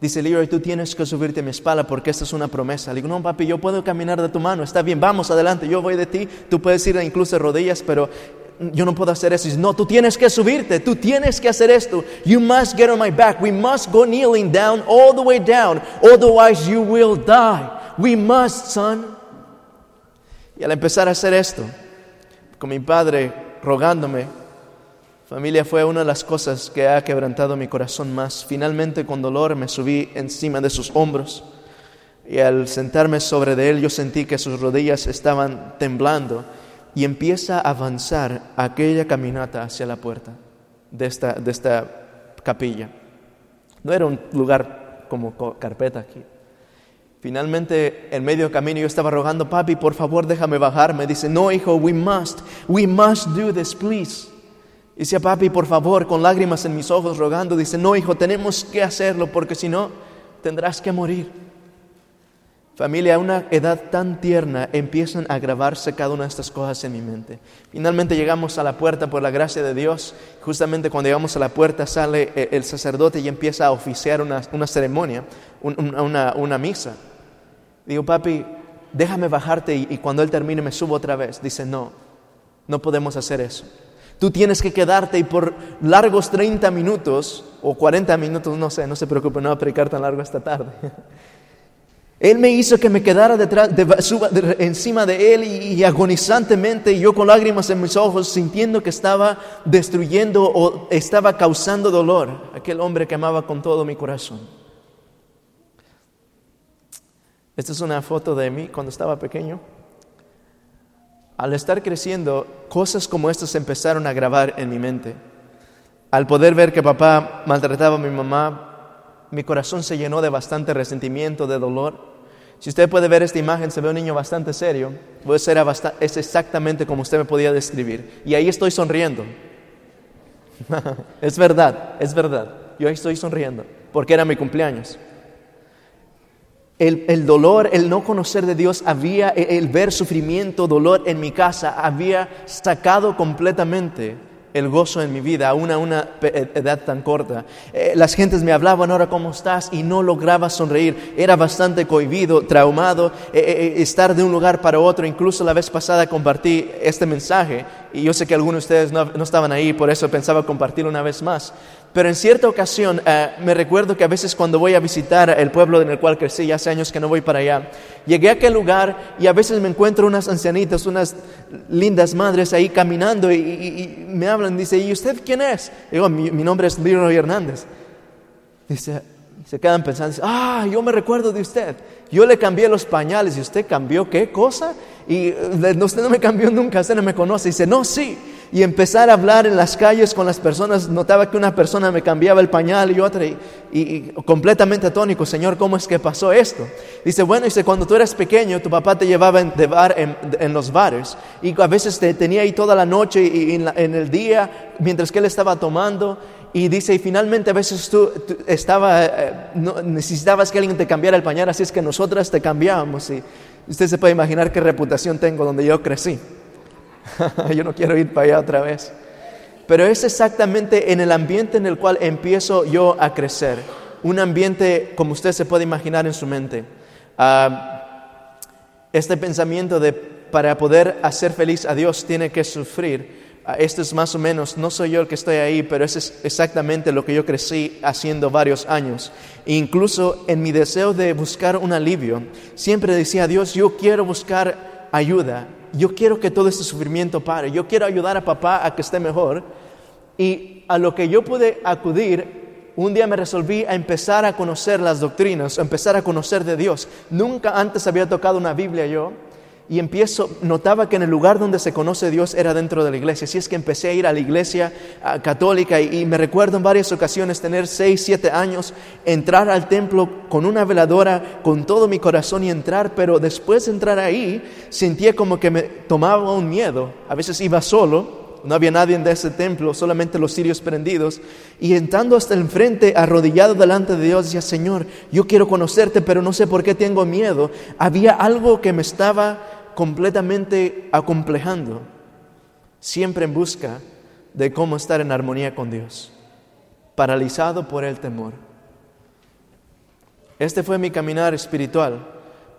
Dice, Leroy, tú tienes que subirte a mi espalda porque esta es una promesa. Le digo, no, papi, yo puedo caminar de tu mano. Está bien, vamos adelante, yo voy de ti. Tú puedes ir incluso de rodillas, pero yo no puedo hacer eso. No, tú tienes que subirte, tú tienes que hacer esto. You must get on my back. We must go kneeling down, all the way down. Otherwise you will die. We must, son. Y al empezar a hacer esto, con mi padre rogándome, Familia fue una de las cosas que ha quebrantado mi corazón más. Finalmente con dolor me subí encima de sus hombros y al sentarme sobre de él yo sentí que sus rodillas estaban temblando y empieza a avanzar aquella caminata hacia la puerta de esta, de esta capilla. No era un lugar como carpeta aquí. Finalmente, en medio camino, yo estaba rogando, papi, por favor, déjame bajar. Me dice, no, hijo, we must, we must do this, please. Y decía, papi, por favor, con lágrimas en mis ojos, rogando, dice, no, hijo, tenemos que hacerlo porque si no, tendrás que morir. Familia, a una edad tan tierna empiezan a grabarse cada una de estas cosas en mi mente. Finalmente llegamos a la puerta por la gracia de Dios. Justamente cuando llegamos a la puerta sale eh, el sacerdote y empieza a oficiar una, ceremonia, una, una, misa. Digo, papi, déjame bajarte y, y cuando él termine me subo otra vez. Dice, no, no podemos hacer eso. Tú tienes que quedarte y por largos 30 minutos o 40 minutos, no sé, no se preocupe, no va a predicar tan largo esta tarde. Él me hizo que me quedara detrás, encima de él y, y, agonizantemente, yo con lágrimas en mis ojos, sintiendo que estaba destruyendo o estaba causando dolor aquel hombre que amaba con todo mi corazón. Esta es una foto de mí cuando estaba pequeño. Al estar creciendo, cosas como estas empezaron a grabar en mi mente. Al poder ver que papá maltrataba a mi mamá, mi corazón se llenó de bastante resentimiento, de dolor. Si usted puede ver esta imagen, se ve un niño bastante serio. Es exactamente como usted me podía describir. Y ahí estoy sonriendo. es verdad, es verdad. Yo ahí estoy sonriendo porque era mi cumpleaños el, dolor, el no conocer de Dios, había, el ver sufrimiento, dolor en mi casa, había sacado completamente el gozo en mi vida, a una edad tan corta. Eh, las gentes me hablaban, ahora cómo estás, y no lograba sonreír. Era bastante cohibido, traumado, eh, eh, estar de un lugar para otro. Incluso la vez pasada compartí este mensaje, y yo sé que algunos de ustedes no, no estaban ahí, por eso pensaba compartirlo una vez más. Pero en cierta ocasión eh, me recuerdo que a veces cuando voy a visitar el pueblo en el cual crecí, hace años que no voy para allá, llegué a aquel lugar y a veces me encuentro unas ancianitas, unas lindas madres ahí caminando y, me hablan, dice, ¿y usted quién es? digo, mi, nombre es Leroy Hernández. Dice, se quedan pensando, ah, yo me recuerdo de usted. Yo le cambié los pañales y usted cambió qué cosa? Y eh, usted no me cambió nunca, usted no me conoce. Dice, no, sí y empezar a hablar en las calles con las personas, notaba que una persona me cambiaba el pañal y otra, y, completamente atónico, Señor, ¿cómo es que pasó esto? Dice, bueno, dice, cuando tú eras pequeño, tu papá te llevaba en, bar, en, los bares, y a veces te tenía ahí toda la noche y, en, el día, mientras que él estaba tomando, y dice, y finalmente a veces tú, estaba, eh, necesitabas que alguien te cambiara el pañal, así es que nosotras te cambiábamos, y usted se puede imaginar qué reputación tengo donde yo crecí. yo no quiero ir para allá otra vez. Pero es exactamente en el ambiente en el cual empiezo yo a crecer. Un ambiente como usted se puede imaginar en su mente. Ah, este pensamiento de para poder hacer feliz a Dios tiene que sufrir. Ah, esto es más o menos, no soy yo el que estoy ahí, pero es exactamente lo que yo crecí haciendo varios años. E incluso en mi deseo de buscar un alivio, siempre decía, Dios, yo quiero buscar ayuda yo quiero que todo este sufrimiento pare, yo quiero ayudar a papá a que esté mejor. Y a lo que yo pude acudir un día me resolví a empezar a conocer las doctrinas, a empezar a conocer de Dios. Nunca antes había tocado una Biblia yo y empiezo, notaba que en el lugar donde se conoce Dios era dentro de la iglesia. Así es que empecé a ir a la iglesia ah, católica y, me recuerdo en varias ocasiones tener seis, siete años, entrar al templo con una veladora, con todo mi corazón y entrar, pero después de entrar ahí sentía como que me tomaba un miedo. A veces iba solo no había nadie en ese templo, solamente los cirios prendidos. Y entrando hasta el frente, arrodillado delante de Dios, decía, Señor, yo quiero conocerte, pero no sé por qué tengo miedo. Había algo que me estaba completamente acomplejando, siempre en busca de cómo estar en armonía con Dios, paralizado por el temor. Este fue mi caminar espiritual.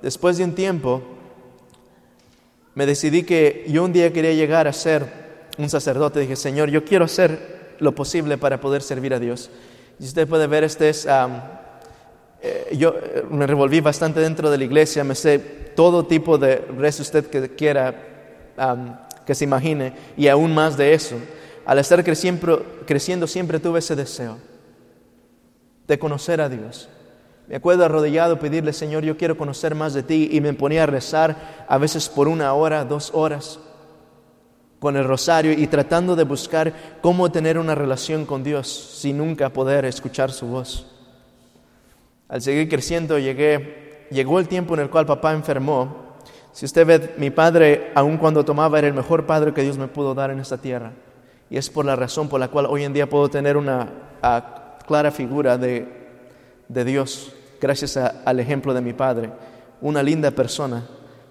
Después de un tiempo, me decidí que yo un día quería llegar a ser un sacerdote, dije, Señor, yo quiero hacer lo posible para poder servir a Dios. Y usted puede ver, este es, eh, yo eh, me revolví bastante dentro de la iglesia, me sé todo tipo de rezo usted que quiera, que se imagine, y aún más de eso. Al estar creciendo, creciendo siempre tuve ese deseo de conocer a Dios. Me acuerdo arrodillado pedirle, Señor, yo quiero conocer más de ti, y me ponía a rezar a veces por una hora, dos horas con el rosario y tratando de buscar cómo tener una relación con Dios sin nunca poder escuchar su voz. Al seguir creciendo llegué, llegó el tiempo en el cual papá enfermó. Si usted ve, mi padre, aun cuando tomaba, era el mejor padre que Dios me pudo dar en esta tierra. Y es por la razón por la cual hoy en día puedo tener una clara figura de, de Dios, gracias al ejemplo de mi padre. Una linda persona.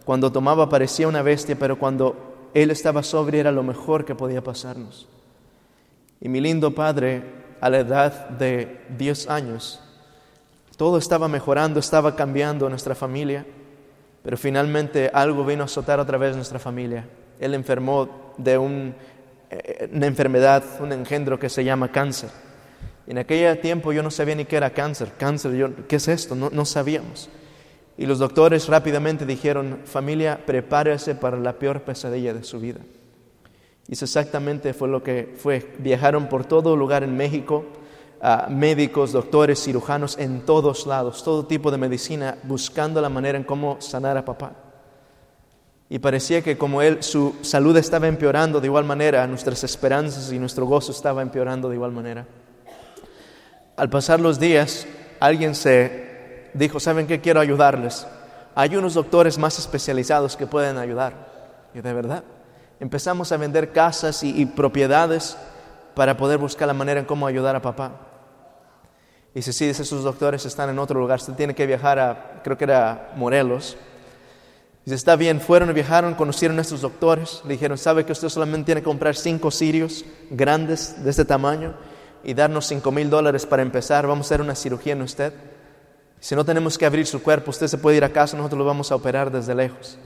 Cuando tomaba parecía una bestia, pero cuando él estaba sobrio, era lo mejor que podía pasarnos. Y mi lindo padre, a la edad de 10 años, todo estaba mejorando, estaba cambiando nuestra familia, pero finalmente algo vino a azotar otra vez nuestra familia. Él enfermó de eh, una enfermedad, un engendro que se llama cáncer. En aquel tiempo yo no sabía ni qué era cáncer. Cáncer, yo, ¿qué es esto? No, no sabíamos. Y los doctores rápidamente dijeron, familia, prepárese para la peor pesadilla de su vida. Y eso exactamente fue lo que fue. Viajaron por todo lugar en México, médicos, doctores, cirujanos, en todos lados, todo tipo de medicina, buscando la manera en cómo sanar a papá. Y parecía que como él, su salud estaba empeorando de igual manera, nuestras esperanzas y nuestro gozo estaba empeorando de igual manera. Al pasar los días, alguien se dijo, ¿saben qué? Quiero ayudarles. Hay unos doctores más especializados que pueden ayudar. Y de verdad, empezamos a vender casas y, propiedades para poder buscar la manera en cómo ayudar a papá. Y si sí, esos doctores están en otro lugar, usted tiene que viajar a, creo que era Morelos. Dice, está bien, fueron, viajaron, conocieron a estos doctores, le dijeron, ¿sabe que usted solamente tiene que comprar cinco sirios grandes de este tamaño y darnos cinco mil dólares para empezar? Vamos a hacer una cirugía en usted. Si no tenemos que abrir su cuerpo, usted se puede ir a casa, nosotros lo vamos a operar desde lejos.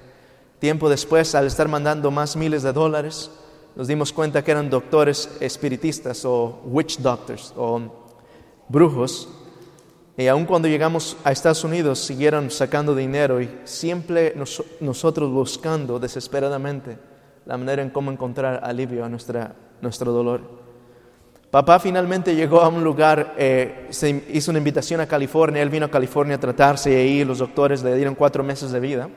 Tiempo después, al estar mandando más miles de dólares, nos dimos cuenta que eran doctores espiritistas o witch doctors o brujos. Y aun cuando llegamos a Estados Unidos, siguieron sacando dinero y siempre nosotros buscando desesperadamente la manera en cómo encontrar alivio a nuestra, nuestro dolor. Papá finalmente llegó a un lugar, eh, se hizo una invitación a California, él vino a California a tratarse y ahí los doctores le dieron cuatro meses de vida.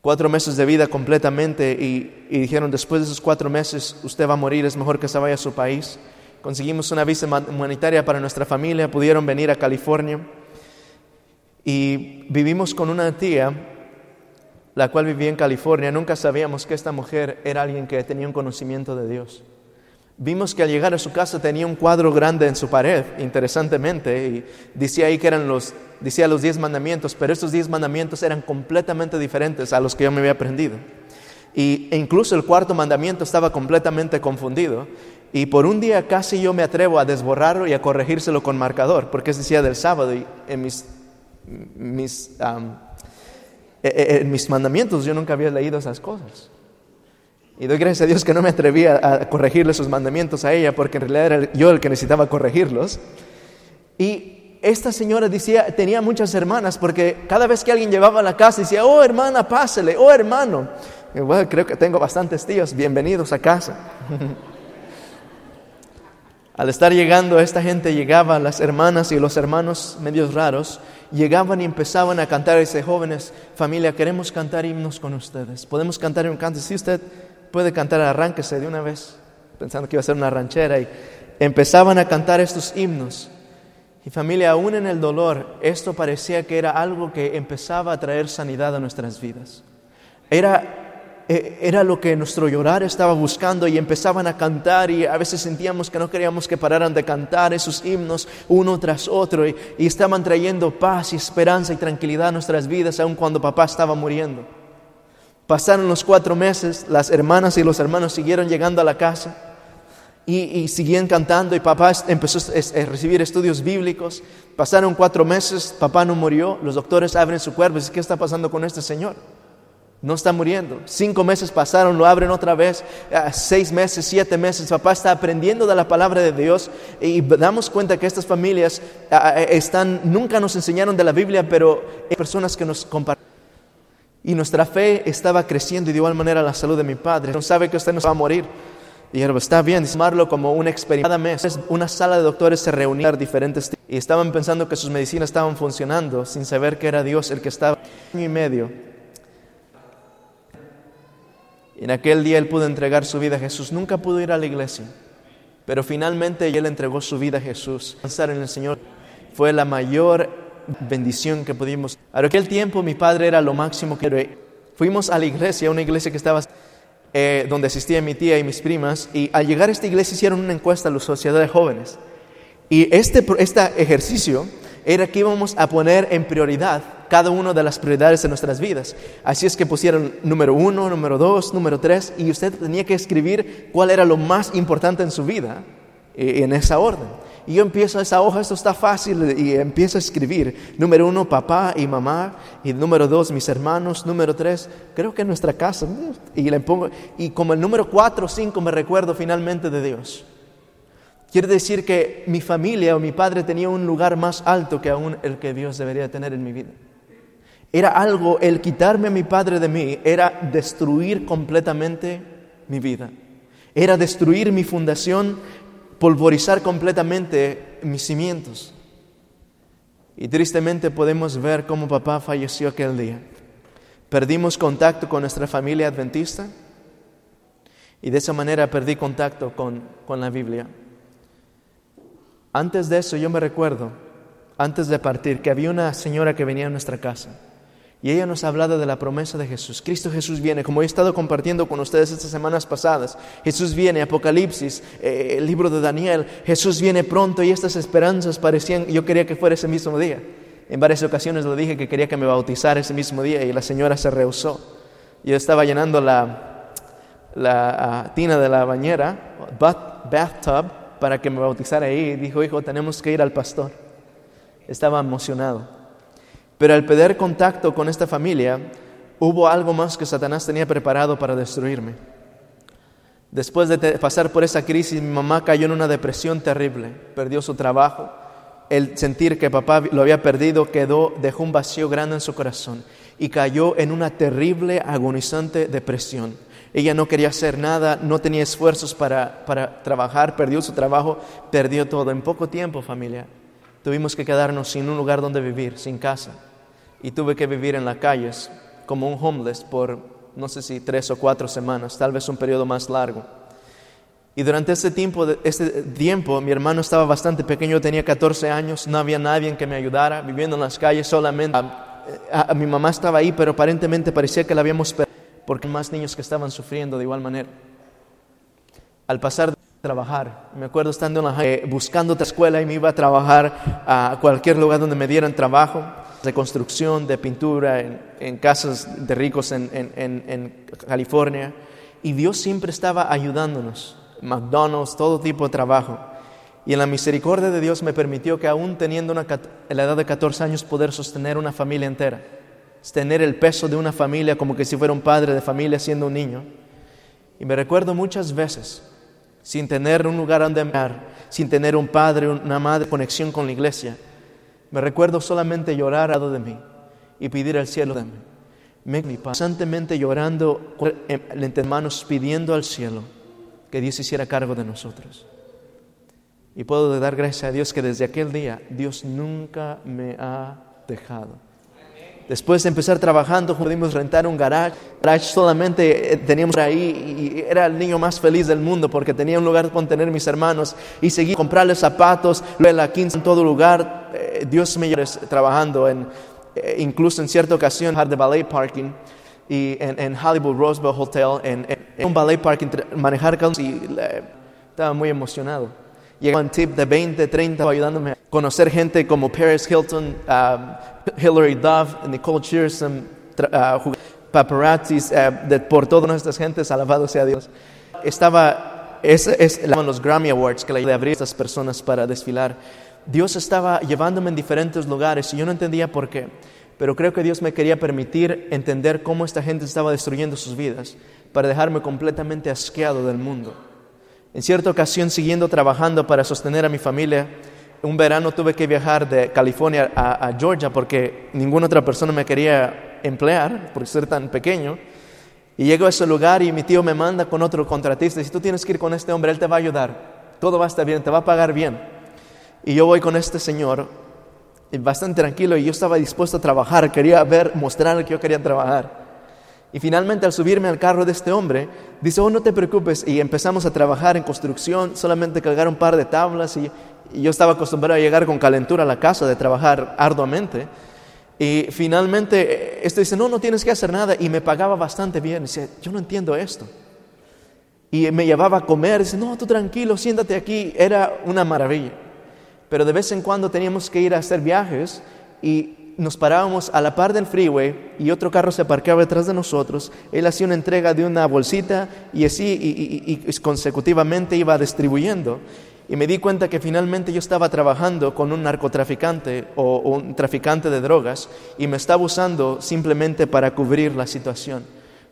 Cuatro meses de vida completamente y, y dijeron después de esos cuatro meses usted va a morir, es mejor que se vaya a su país. Conseguimos una visa humanitaria para nuestra familia, pudieron venir a California y vivimos con una tía, la cual vivía en California. Nunca sabíamos que esta mujer era alguien que tenía un conocimiento de Dios. Vimos que al llegar a su casa tenía un cuadro grande en su pared, interesantemente, y decía ahí que eran los, decía los diez mandamientos, pero estos diez mandamientos eran completamente diferentes a los que yo me había aprendido. Y, e incluso el cuarto mandamiento estaba completamente confundido. Y por un día casi yo me atrevo a desborrarlo y a corregírselo con marcador, porque es decía del sábado y en mis, mis, e, e, en mis mandamientos yo nunca había leído esas cosas. Y doy gracias a Dios que no me atrevía a corregirle sus mandamientos a ella, porque en realidad era yo el que necesitaba corregirlos. Y esta señora decía, tenía muchas hermanas, porque cada vez que alguien llevaba a la casa decía, oh hermana, pásele, oh hermano. Y creo que tengo bastantes tíos, bienvenidos a casa. Al estar llegando, esta gente llegaba, las hermanas y los hermanos medios raros, llegaban y empezaban a cantar. Dice, jóvenes, familia, queremos cantar himnos con ustedes. Podemos cantar un canto. Si usted puede cantar, arránquese de una vez, pensando que iba a ser una ranchera. Y empezaban a cantar estos himnos. Y familia, aún en el dolor, esto parecía que era algo que empezaba a traer sanidad a nuestras vidas. Era, era lo que nuestro llorar estaba buscando y empezaban a cantar y a veces sentíamos que no queríamos que pararan de cantar esos himnos uno tras otro y, y estaban trayendo paz y esperanza y tranquilidad a nuestras vidas aun cuando papá estaba muriendo. Pasaron los cuatro meses, las hermanas y los hermanos siguieron llegando a la casa y, y seguían cantando y papá empezó a a recibir estudios bíblicos. Pasaron cuatro meses, papá no murió, los doctores abren su cuerpo y dicen, ¿qué está pasando con este señor? No está muriendo. Cinco meses pasaron, lo abren otra vez. Ah, seis meses, siete meses. Papá está aprendiendo de la palabra de Dios y damos cuenta que estas familias ah, ah, están, nunca nos enseñaron de la Biblia, pero hay personas que nos comparten. Y nuestra fe estaba creciendo y de igual manera la salud de mi padre. No sabe que usted no va a morir. Y dijeron, está bien, tomarlo como un experimento. Cada mes una sala de doctores se reunía diferentes tipos, y estaban pensando que sus medicinas estaban funcionando sin saber que era Dios el que estaba año y medio. En aquel día él pudo entregar su vida a Jesús. Nunca pudo ir a la iglesia, pero finalmente él entregó su vida a Jesús. Pensar en el Señor fue la mayor bendición que pudimos. A aquel tiempo mi padre era lo máximo que fuimos a la iglesia, una iglesia que estaba eh, donde asistía mi tía y mis primas, y al llegar a esta iglesia hicieron una encuesta a la sociedad de jóvenes. Y este, este ejercicio era que íbamos a poner en prioridad cada una de las prioridades de nuestras vidas. Así es que pusieron número uno, número dos, número tres, y usted tenía que escribir cuál era lo más importante en su vida eh, en esa orden. Y yo empiezo esa hoja, esto está fácil, y empiezo a escribir. Número uno, papá y mamá. Y número dos, mis hermanos. Número tres, creo que nuestra casa. Y le pongo, y como el número cuatro o cinco me recuerdo finalmente de Dios. Quiere decir que mi familia o mi padre tenía un lugar más alto que aún el que Dios debería tener en mi vida. Era algo, el quitarme a mi padre de mí, era destruir completamente mi vida. Era destruir mi fundación, polvorizar completamente mis cimientos. Y tristemente podemos ver cómo papá falleció aquel día. Perdimos contacto con nuestra familia adventista y de esa manera perdí contacto con, con la Biblia. Antes de eso yo me recuerdo, antes de partir, que había una señora que venía a nuestra casa y ella nos ha hablado de la promesa de Jesús. Cristo Jesús viene, como he estado compartiendo con ustedes estas semanas pasadas. Jesús viene, Apocalipsis, eh, el libro de Daniel. Jesús viene pronto y estas esperanzas parecían, yo quería que fuera ese mismo día. En varias ocasiones le dije que quería que me bautizara ese mismo día y la señora se rehusó. Yo estaba llenando la, uh, tina de la bañera, bath, bathtub, para que me bautizara ahí. Dijo, hijo, tenemos que ir al pastor. Estaba emocionado. Pero al perder contacto con esta familia, hubo algo más que Satanás tenía preparado para destruirme. Después de pasar por esa crisis, mi mamá cayó en una depresión terrible, perdió su trabajo. El sentir que papá lo había perdido quedó, dejó un vacío grande en su corazón y cayó en una terrible, agonizante depresión. Ella no quería hacer nada, no tenía esfuerzos para, para trabajar, perdió su trabajo, perdió todo. En poco tiempo, familia, tuvimos que quedarnos sin un lugar donde vivir, sin casa y tuve que vivir en las calles como un homeless por no sé si tres o cuatro semanas, tal vez un periodo más largo. Y durante este tiempo, este tiempo mi hermano estaba bastante pequeño, tenía 14 años, no había nadie que me ayudara, viviendo en las calles solamente. A, a, a mi mamá estaba ahí, pero aparentemente parecía que la habíamos perdido, porque más niños que estaban sufriendo de igual manera. Al pasar de trabajar, me acuerdo estando en la, eh, buscando otra escuela y me iba a trabajar a cualquier lugar donde me dieran trabajo de construcción, de pintura, en, en casas de ricos en, en, en, California. Y Dios siempre estaba ayudándonos, McDonald's, todo tipo de trabajo. Y en la misericordia de Dios me permitió que aún teniendo una, la edad de 14 años poder sostener una familia entera, tener el peso de una familia como que si fuera un padre de familia siendo un niño. Y me recuerdo muchas veces, sin tener un lugar donde amar, sin tener un padre, una madre, conexión con la iglesia, me recuerdo solamente llorar al lado de mí y pedir al cielo de mí. Me constantemente llorando entre manos pidiendo al cielo que Dios hiciera cargo de nosotros. Y puedo dar gracias a Dios que desde aquel día Dios nunca me ha dejado. Después de empezar trabajando, pudimos rentar un garage. Garage solamente eh, teníamos ahí y era el niño más feliz del mundo porque tenía un lugar donde tener mis hermanos y seguí comprarles zapatos, la 15 en todo lugar. Eh, Dios me llevó trabajando en, eh, incluso en cierta ocasión, de ballet parking y en, Hollywood Roosevelt Hotel, en, un ballet parking, manejar y estaba muy emocionado. Llegó un tip de 20, 30 ayudándome a conocer gente como Paris Hilton, um, Hillary Duff, Nicole Shearson, uh, paparazzis, uh, por todas nuestras gentes, alabado sea Dios. Estaba, es, es los Grammy Awards que le abrí a estas personas para desfilar. Dios estaba llevándome en diferentes lugares y yo no entendía por qué, pero creo que Dios me quería permitir entender cómo esta gente estaba destruyendo sus vidas para dejarme completamente asqueado del mundo. En cierta ocasión, siguiendo trabajando para sostener a mi familia, un verano tuve que viajar de California a, Georgia porque ninguna otra persona me quería emplear por ser tan pequeño. Y llego a ese lugar y mi tío me manda con otro contratista y dice, tú tienes que ir con este hombre, él te va a ayudar, todo va a estar bien, te va a pagar bien. Y yo voy con este señor, bastante tranquilo, y yo estaba dispuesto a trabajar, quería ver, mostrar que yo quería trabajar. Y finalmente al subirme al carro de este hombre, dice, oh, no te preocupes. Y empezamos a trabajar en construcción, solamente cargar un par de tablas y, yo estaba acostumbrado a llegar con calentura a la casa, de trabajar arduamente. Y finalmente esto dice, no, no tienes que hacer nada. Y me pagaba bastante bien. Dice, yo no entiendo esto. Y me llevaba a comer. Dice, no, tú tranquilo, siéntate aquí. Era una maravilla. Pero de vez en cuando teníamos que ir a hacer viajes y nos parábamos a la par del freeway y otro carro se parqueaba detrás de nosotros. Él hacía una entrega de una bolsita y así y, consecutivamente iba distribuyendo. Y me di cuenta que finalmente yo estaba trabajando con un narcotraficante o un traficante de drogas y me estaba usando simplemente para cubrir la situación.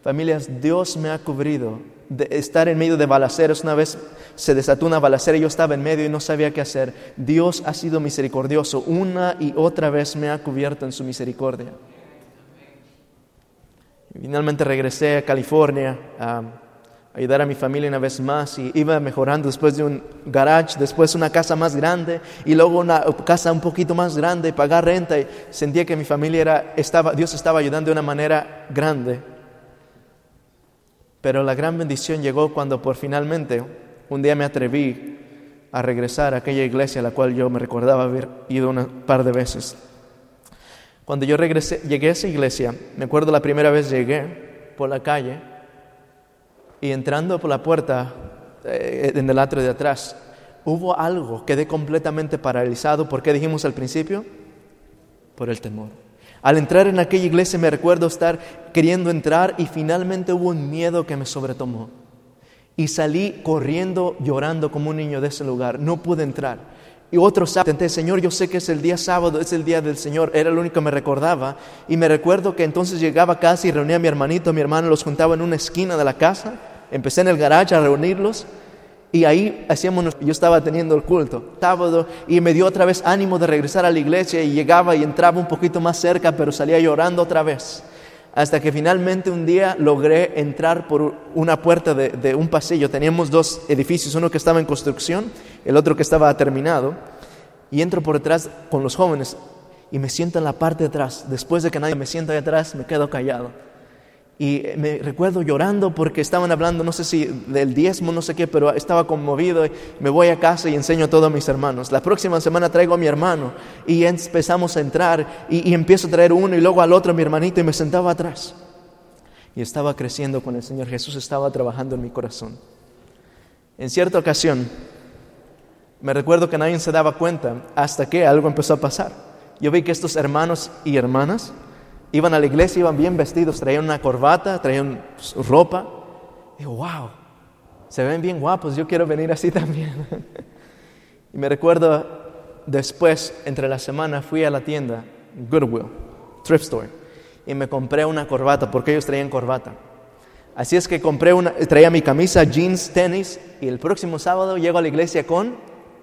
Familias, Dios me ha cubrido de estar en medio de balaceras. Una vez se desató una balacera y yo estaba en medio y no sabía qué hacer. Dios ha sido misericordioso. Una y otra vez me ha cubierto en su misericordia. finalmente regresé a California a ayudar a mi familia una vez más y iba mejorando después de un garage, después una casa más grande y luego una casa un poquito más grande, pagar renta y sentía que mi familia era, estaba, Dios estaba ayudando de una manera grande. Pero la gran bendición llegó cuando por finalmente un día me atreví a regresar a aquella iglesia a la cual yo me recordaba haber ido un par de veces. Cuando yo regresé, llegué a esa iglesia, me acuerdo la primera vez llegué por la calle y entrando por la puerta eh, en el atrio de atrás, hubo algo, quedé completamente paralizado. ¿Por qué dijimos al principio? Por el temor. Al entrar en aquella iglesia me recuerdo estar queriendo entrar y finalmente hubo un miedo que me sobretomó. Y salí corriendo, llorando como un niño de ese lugar. No pude entrar. Y otro sábado intenté, Señor, yo sé que es el día sábado, es el día del Señor. Era lo único que me recordaba. Y me recuerdo que entonces llegaba a casa y reunía a mi hermanito, mi hermano, los juntaba en una esquina de la casa. Empecé en el garage a reunirlos y ahí hacíamos, yo estaba teniendo el culto, sábado, y me dio otra vez ánimo de regresar a la iglesia y llegaba y entraba un poquito más cerca, pero salía llorando otra vez. Hasta que finalmente un día logré entrar por una puerta de, de un pasillo. Teníamos dos edificios, uno que estaba en construcción, el otro que estaba terminado. Y entro por detrás con los jóvenes y me siento en la parte de atrás. Después de que nadie me sienta ahí atrás, me quedo callado. Y me recuerdo llorando porque estaban hablando, no sé si del diezmo, no sé qué, pero estaba conmovido. Y me voy a casa y enseño a todos mis hermanos. La próxima semana traigo a mi hermano y empezamos a entrar y, empiezo a traer uno y luego al otro mi hermanito y me sentaba atrás. Y estaba creciendo con el Señor. Jesús estaba trabajando en mi corazón. En cierta ocasión, me recuerdo que nadie se daba cuenta hasta que algo empezó a pasar. Yo vi que estos hermanos y hermanas Iban a la iglesia, iban bien vestidos, traían una corbata, traían ropa. Digo, wow, se ven bien guapos, yo quiero venir así también. y me recuerdo después, entre la semana, fui a la tienda, Goodwill, Thrift Store, y me compré una corbata, porque ellos traían corbata. Así es que compré una, traía mi camisa, jeans, tenis, y el próximo sábado llego a la iglesia con,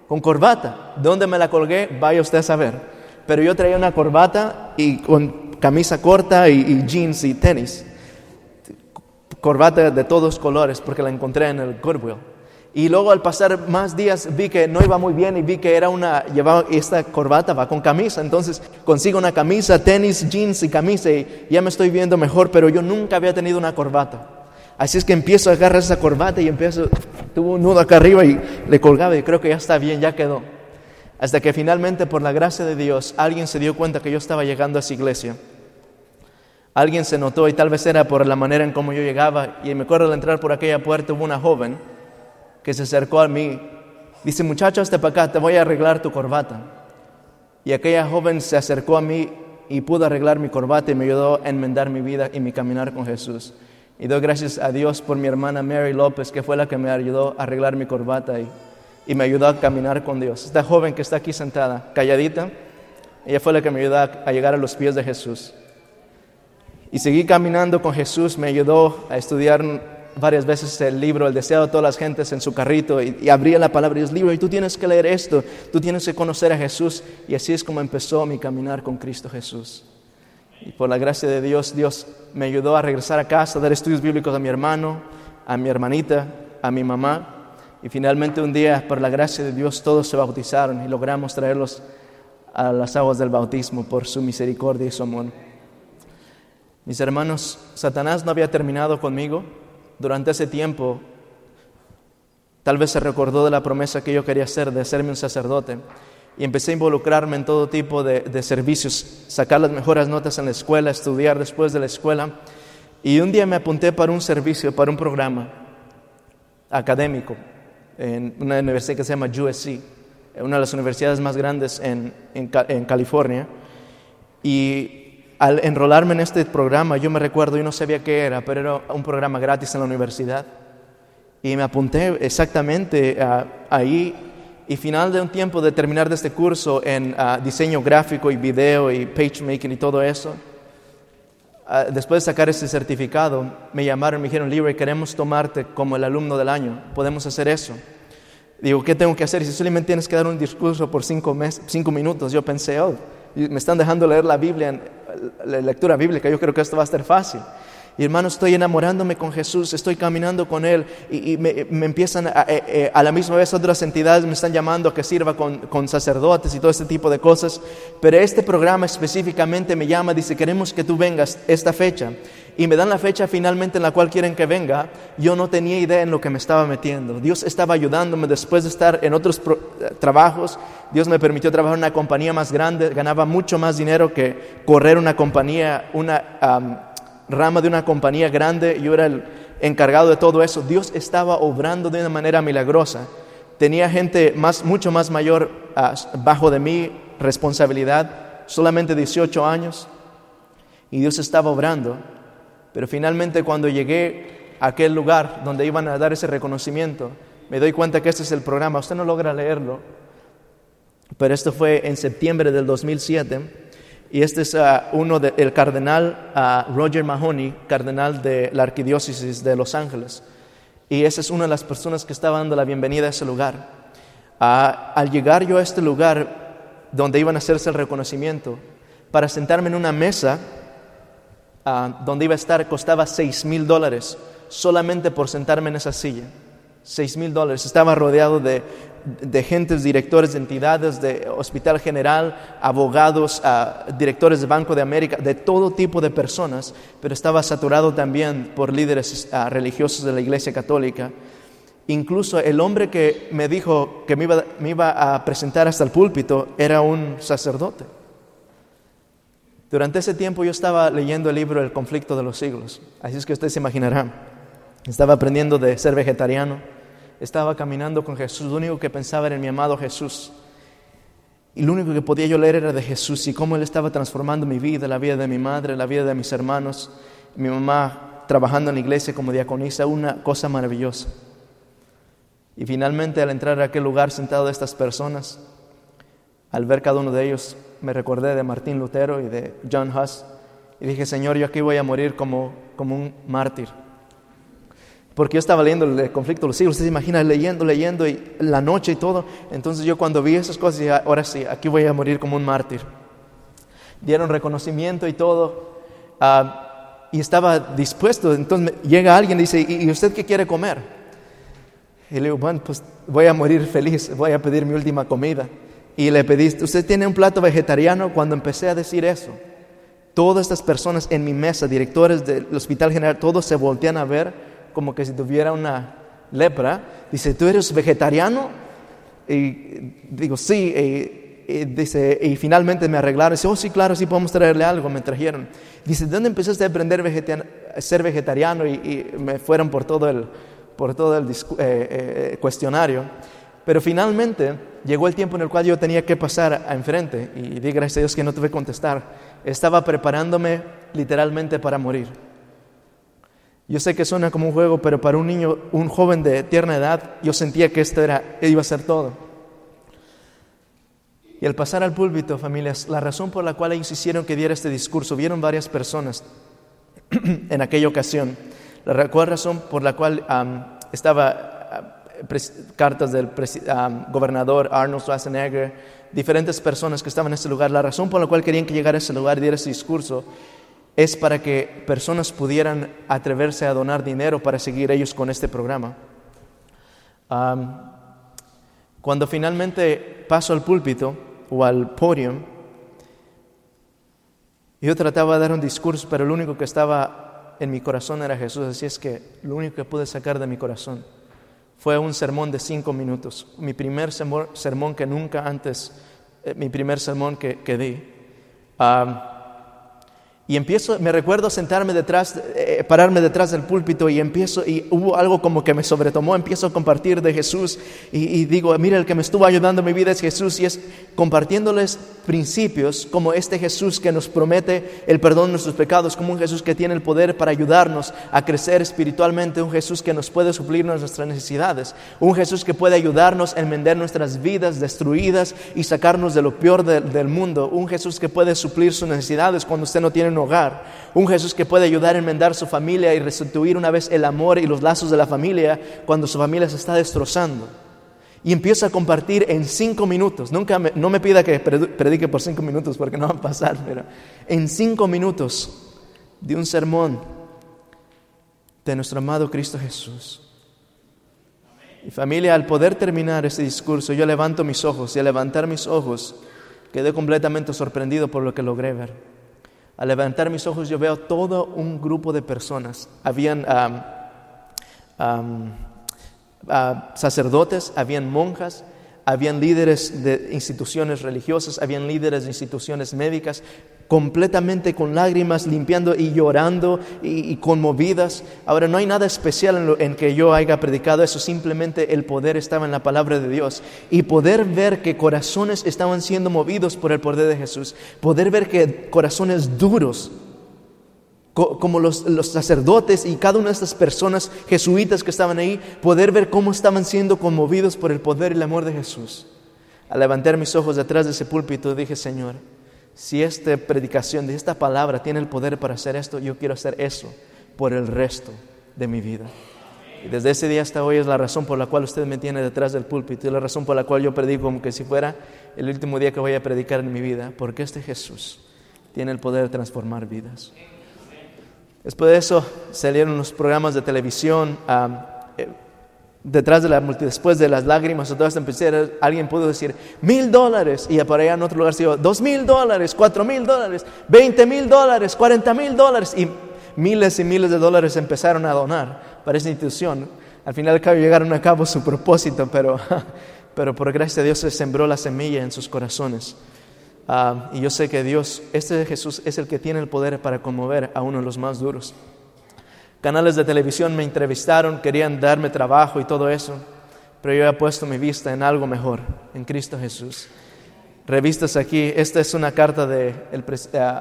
con corbata. ¿Dónde me la colgué? Vaya usted a saber. Pero yo traía una corbata y con camisa corta y, jeans y tenis. Corbata de todos colores porque la encontré en el Goodwill. Y luego al pasar más días vi que no iba muy bien y vi que era una, llevaba esta corbata, va con camisa. Entonces consigo una camisa, tenis, jeans y camisa y ya me estoy viendo mejor, pero yo nunca había tenido una corbata. Así es que empiezo a agarrar esa corbata y empiezo, tuvo un nudo acá arriba y le colgaba y creo que ya está bien, ya quedó. Hasta que finalmente, por la gracia de Dios, alguien se dio cuenta que yo estaba llegando a esa iglesia. Alguien se notó y tal vez era por la manera en cómo yo llegaba. Y me acuerdo de entrar por aquella puerta, hubo una joven que se acercó a mí. Dice, muchacho, hasta para acá, te voy a arreglar tu corbata. Y aquella joven se acercó a mí y pudo arreglar mi corbata y me ayudó a enmendar mi vida y mi caminar con Jesús. Y doy gracias a Dios por mi hermana Mary López, que fue la que me ayudó a arreglar mi corbata y, y me ayudó a caminar con Dios. Esta joven que está aquí sentada, calladita, ella fue la que me ayudó a llegar a los pies de Jesús. Y seguí caminando con Jesús, me ayudó a estudiar varias veces el libro El deseo de todas las gentes en su carrito y, abría la palabra de Dios, libro, y tú tienes que leer esto, tú tienes que conocer a Jesús. Y así es como empezó mi caminar con Cristo Jesús. Y por la gracia de Dios, Dios me ayudó a regresar a casa, a dar estudios bíblicos a mi hermano, a mi hermanita, a mi mamá. Y finalmente un día, por la gracia de Dios, todos se bautizaron y logramos traerlos a las aguas del bautismo por su misericordia y su amor. Mis hermanos, Satanás no había terminado conmigo. Durante ese tiempo, tal vez se recordó de la promesa que yo quería hacer de serme un sacerdote y empecé a involucrarme en todo tipo de, servicios, sacar las mejores notas en la escuela, estudiar después de la escuela. Y un día me apunté para un servicio, para un programa académico en una universidad que se llama USC, una de las universidades más grandes en, en California. Y al enrolarme en este programa, yo me recuerdo, y no sabía qué era, pero era un programa gratis en la universidad. Y me apunté exactamente ah, ahí. Y final de un tiempo de terminar de este curso en ah, diseño gráfico y video y page making y todo eso, ah, después de sacar ese certificado, me llamaron y me dijeron, Libre, queremos tomarte como el alumno del año. ¿Podemos hacer eso? Digo, ¿qué tengo que hacer? Y si solamente tienes que dar un discurso por cinco, mes, cinco minutos, yo pensé, oh, me están dejando leer la Biblia, la lectura bíblica, yo creo que esto va a estar fácil. Y hermano, estoy enamorándome con Jesús, estoy caminando con Él y, me, empiezan a, eh, eh, a, la misma vez otras entidades me están llamando a que sirva con, con, sacerdotes y todo este tipo de cosas. Pero este programa específicamente me llama, dice, queremos que tú vengas esta fecha y me dan la fecha finalmente en la cual quieren que venga, yo no tenía idea en lo que me estaba metiendo. Dios estaba ayudándome después de estar en otros eh, trabajos. Dios me permitió trabajar en una compañía más grande, ganaba mucho más dinero que correr una compañía, una rama de una compañía grande. Yo era el encargado de todo eso. Dios estaba obrando de una manera milagrosa. Tenía gente más, mucho más mayor ah, bajo de mi responsabilidad, solamente 18 años, y Dios estaba obrando. Pero finalmente cuando llegué a aquel lugar donde iban a dar ese reconocimiento, me doy cuenta que este es el programa. Usted no logra leerlo, pero esto fue en septiembre del 2007. Y este es ah, uno del cardenal ah, Roger Mahoney, cardenal de la arquidiócesis de Los Ángeles. Y esa es una de las personas que estaba dando la bienvenida a ese lugar. Ah, al llegar yo a este lugar donde iban a hacerse el reconocimiento, para sentarme en una mesa donde iba a estar costaba seis mil dólares solamente por sentarme en esa silla. Seis mil dólares. Estaba rodeado de, de, gentes, directores de entidades, de Hospital General, abogados, ah, directores de Banco de América, de todo tipo de personas, pero estaba saturado también por líderes ah, religiosos de la Iglesia Católica. Incluso el hombre que me dijo que me iba, me iba a presentar hasta el púlpito era un sacerdote. Durante ese tiempo yo estaba leyendo el libro El conflicto de los siglos, así es que usted se imaginará. Estaba aprendiendo de ser vegetariano, estaba caminando con Jesús, lo único que pensaba era en mi amado Jesús. Y lo único que podía yo leer era de Jesús y cómo Él estaba transformando mi vida, la vida de mi madre, la vida de mis hermanos, mi mamá trabajando en la iglesia como diaconisa, una cosa maravillosa. Y finalmente al entrar a aquel lugar sentado de estas personas, al ver cada uno de ellos, me recordé de Martín Lutero y de John Huss y dije, Señor, yo aquí voy a morir como, como un mártir. Porque yo estaba leyendo el conflicto de los siglos, se imagina leyendo, leyendo y la noche y todo. Entonces yo cuando vi esas cosas dije, ahora sí, aquí voy a morir como un mártir. Dieron reconocimiento y todo. Ah, y estaba dispuesto. Entonces llega alguien y dice, ¿y usted qué quiere comer? Y le digo, bueno, pues voy a morir feliz, voy a pedir mi última comida. Y le pedí, ¿usted tiene un plato vegetariano? Cuando empecé a decir eso, todas estas personas en mi mesa, directores del Hospital General, todos se voltean a ver como que si tuviera una lepra. Dice, ¿tú eres vegetariano? Y digo, sí. Y, y dice, y finalmente me arreglaron. Dice, oh, sí, claro, sí podemos traerle algo. Me trajeron. Dice, ¿de dónde empezaste a aprender a ser vegetariano? Y, y, me fueron por todo el, por todo el eh, eh, cuestionario. Pero finalmente llegó el tiempo en el cual yo tenía que pasar a enfrente y di gracias a Dios que no tuve que contestar. Estaba preparándome literalmente para morir. Yo sé que suena como un juego, pero para un niño, un joven de tierna edad, yo sentía que esto era, iba a ser todo. Y al pasar al púlpito, familias, la razón por la cual ellos hicieron que diera este discurso, vieron varias personas en aquella ocasión. La razón por la cual estaba cartas del gobernador Arnold Schwarzenegger, diferentes personas que estaban en ese lugar. La razón por la cual querían que llegara a ese lugar y diera ese discurso es para que personas pudieran atreverse a donar dinero para seguir ellos con este programa. cuando finalmente paso al púlpito o al podio, yo trataba de dar un discurso, pero lo único que estaba en mi corazón era Jesús. Así es que lo único que pude sacar de mi corazón fue un sermón de cinco minutos, mi primer sermón que nunca antes, eh, mi primer sermón que, que di. Y empiezo, me recuerdo sentarme detrás, eh, pararme detrás del púlpito y empiezo, y hubo algo como que me sobretomó, empiezo a compartir de Jesús y, digo, mira, el que me estuvo ayudando en mi vida es Jesús y es compartiéndoles principios como este Jesús que nos promete el perdón de nuestros pecados, como un Jesús que tiene el poder para ayudarnos a crecer espiritualmente, un Jesús que nos puede suplir nuestras necesidades, un Jesús que puede ayudarnos a enmendar nuestras vidas destruidas y sacarnos de lo peor del mundo, un Jesús que puede suplir sus necesidades cuando usted no tiene hogar, un Jesús que puede ayudar a enmendar su familia y restituir una vez el amor y los lazos de la familia cuando su familia se está destrozando. Y empiezo a compartir en cinco minutos, nunca no me pida que predique por cinco minutos porque no va a pasar, pero en cinco minutos de un sermón de nuestro amado Cristo Jesús. Y familia, al poder terminar ese discurso, yo levanto mis ojos y al levantar mis ojos quedé completamente sorprendido por lo que logré ver. Al levantar mis ojos yo veo todo un grupo de personas. Habían sacerdotes, habían monjas, habían líderes de instituciones religiosas, habían líderes de instituciones médicas, completamente con lágrimas, limpiando y llorando y, conmovidas. Ahora, no hay nada especial en, en, que yo haya predicado eso, simplemente el poder estaba en la palabra de Dios. Y poder ver que corazones estaban siendo movidos por el poder de Jesús, poder ver que corazones duros como los, sacerdotes y cada una de estas personas jesuitas que estaban ahí, poder ver cómo estaban siendo conmovidos por el poder y el amor de Jesús. Al levantar mis ojos detrás de ese púlpito dije, Señor, si esta predicación, de esta palabra tiene el poder para hacer esto, yo quiero hacer eso por el resto de mi vida. Y desde ese día hasta hoy es la razón por la cual usted me tiene detrás del púlpito y la razón por la cual yo predico como que si fuera el último día que voy a predicar en mi vida, porque este Jesús tiene el poder de transformar vidas. Después de eso salieron los programas de televisión. Eh, detrás de la después de las lágrimas o toda esta alguien pudo decir mil dólares y allá en otro lugar se dos mil dólares, cuatro mil dólares, veinte mil dólares, cuarenta mil dólares y miles y miles de dólares empezaron a donar para esa institución. Al final llegaron a cabo su propósito, pero, pero por gracia de Dios se sembró la semilla en sus corazones. Ah, y yo sé que Dios, este Jesús es el que tiene el poder para conmover a uno de los más duros. Canales de televisión me entrevistaron, querían darme trabajo y todo eso, pero yo he puesto mi vista en algo mejor, en Cristo Jesús. Revistas aquí, esta es una carta del eh,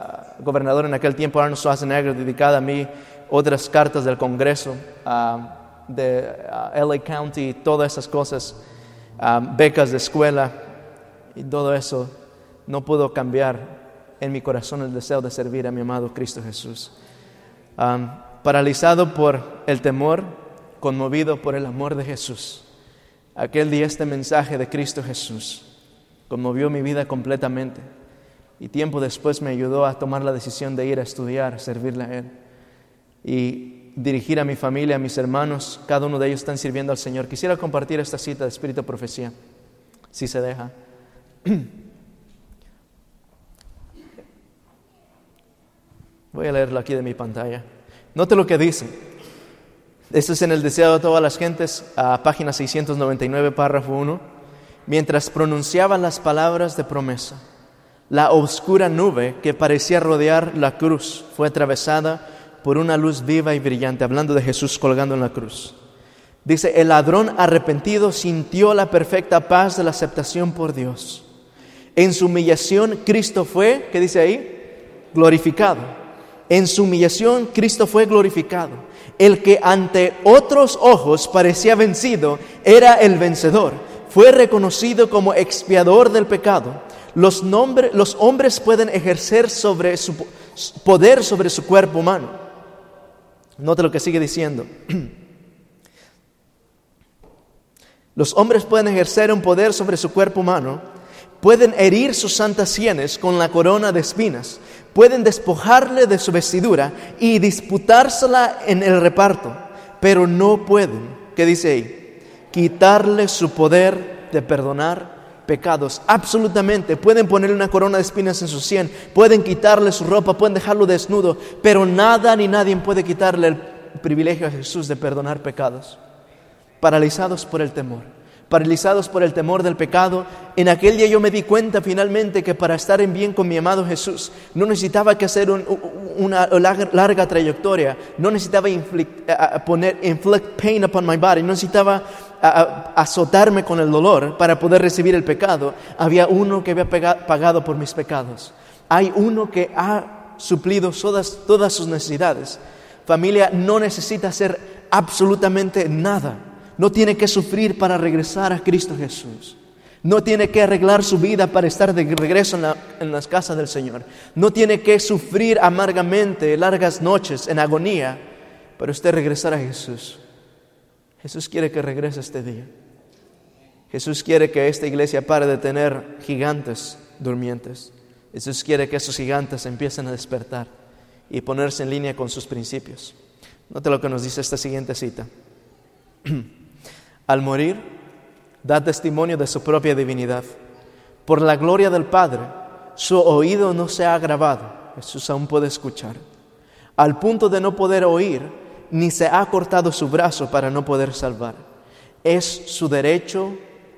gobernador en aquel tiempo, Arnold Schwarzenegger, dedicada a mí, otras cartas del Congreso, ah, de ah, LA County, todas esas cosas, becas de escuela y todo eso no puedo cambiar en mi corazón el deseo de servir a mi amado Cristo Jesús. Paralizado por el temor, conmovido por el amor de Jesús. Aquel día este mensaje de Cristo Jesús conmovió mi vida completamente y tiempo después me ayudó a tomar la decisión de ir a estudiar, servirle a Él. Y dirigir a mi familia, a mis hermanos. Cada uno de ellos están sirviendo al Señor. Quisiera compartir esta cita de Espíritu Profecía, si se deja. Voy a leerlo aquí de mi pantalla. Note lo que dice. Esto es en el deseo de todas las gentes, a página 699, párrafo 1. Mientras pronunciaba las palabras de promesa, la oscura nube que parecía rodear la cruz fue atravesada por una luz viva y brillante, hablando de Jesús colgando en la cruz. Dice, el ladrón arrepentido sintió la perfecta paz de la aceptación por Dios. En su humillación Cristo fue, ¿qué dice ahí? Glorificado. En su humillación Cristo fue glorificado. El que ante otros ojos parecía vencido era el vencedor. Fue reconocido como expiador del pecado. Los, los hombres pueden ejercer sobre su poder sobre su cuerpo humano. Note lo que sigue diciendo. Los hombres pueden ejercer un poder sobre su cuerpo humano, pueden herir sus santas sienes con la corona de espinas, pueden despojarle de su vestidura y disputársela en el reparto, pero no pueden, ¿qué dice ahí? Quitarle su poder de perdonar pecados. Absolutamente. Pueden ponerle una corona de espinas en su sien, pueden quitarle su ropa, pueden dejarlo desnudo, pero nada ni nadie puede quitarle el privilegio a Jesús de perdonar pecados. Paralizados por el temor paralizados por el temor del pecado, en aquel día yo me di cuenta finalmente que para estar en bien con mi amado Jesús no necesitaba que hacer una larga, trayectoria, no necesitaba inflict, poner inflict pain upon my body, no necesitaba azotarme con el dolor para poder recibir el pecado. Había uno que había pagado por mis pecados. Hay uno que ha suplido todas sus necesidades. Familia no necesita hacer absolutamente nada no tiene que sufrir para regresar a Cristo Jesús. No tiene que arreglar su vida para estar de regreso en, las casas del Señor. No tiene que sufrir amargamente largas noches en agonía para usted regresar a Jesús. Jesús quiere que regrese este día. Jesús quiere que esta iglesia pare de tener gigantes durmientes. Jesús quiere que esos gigantes empiecen a despertar y ponerse en línea con sus principios. Note lo que nos dice esta siguiente cita. Al morir, da testimonio de su propia divinidad. Por la gloria del Padre, su oído no se ha agravado, Jesús aún puede escuchar, al punto de no poder oír, ni se ha cortado su brazo para no poder salvar. Es su derecho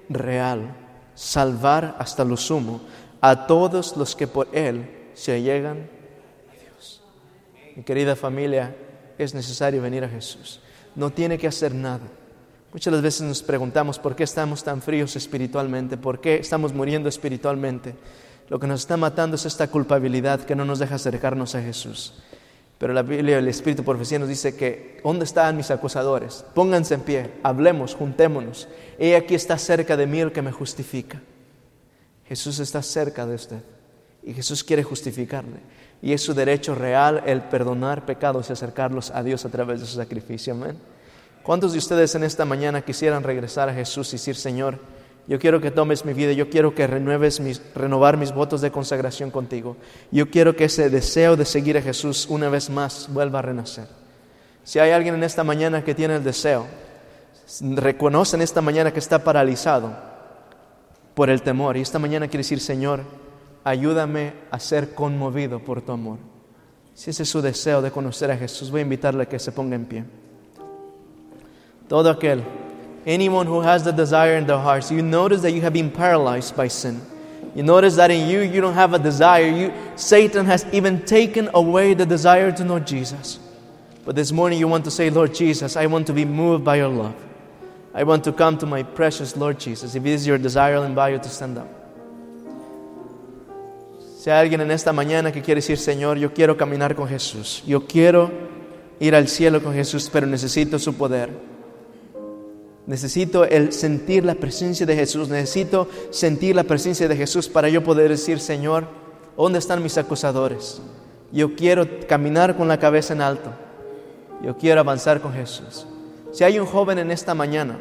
real salvar hasta lo sumo a todos los que por Él se allegan a Dios. Mi querida familia, es necesario venir a Jesús. No tiene que hacer nada. Muchas veces nos preguntamos por qué estamos tan fríos espiritualmente, por qué estamos muriendo espiritualmente. Lo que nos está matando es esta culpabilidad que no nos deja acercarnos a Jesús. Pero la Biblia, el Espíritu Profecía nos dice que, ¿dónde están mis acusadores? Pónganse en pie, hablemos, juntémonos. He aquí está cerca de mí el que me justifica. Jesús está cerca de usted y Jesús quiere justificarle. Y es su derecho real el perdonar pecados y acercarlos a Dios a través de su sacrificio. Amén. ¿Cuántos de ustedes en esta mañana quisieran regresar a Jesús y decir, Señor, yo quiero que tomes mi vida, yo quiero que renueves mis, renovar mis votos de consagración contigo. Yo quiero que ese deseo de seguir a Jesús una vez más vuelva a renacer. Si hay alguien en esta mañana que tiene el deseo, reconoce en esta mañana que está paralizado por el temor y esta mañana quiere decir, Señor, ayúdame a ser conmovido por tu amor. Si ese es su deseo de conocer a Jesús, voy a invitarle a que se ponga en pie. Todo aquel. Anyone who has the desire in their hearts, you notice that you have been paralyzed by sin. You notice that in you, you don't have a desire. You, Satan has even taken away the desire to know Jesus. But this morning, you want to say, Lord Jesus, I want to be moved by your love. I want to come to my precious Lord Jesus. If it is your desire, I'll invite you to stand up. Si hay alguien en esta mañana que quiere decir, Señor, yo quiero caminar con Jesús, yo quiero ir al cielo con Jesús, pero necesito su poder. Necesito el sentir la presencia de Jesús. Necesito sentir la presencia de Jesús para yo poder decir, Señor, ¿dónde están mis acusadores? Yo quiero caminar con la cabeza en alto. Yo quiero avanzar con Jesús. Si hay un joven en esta mañana,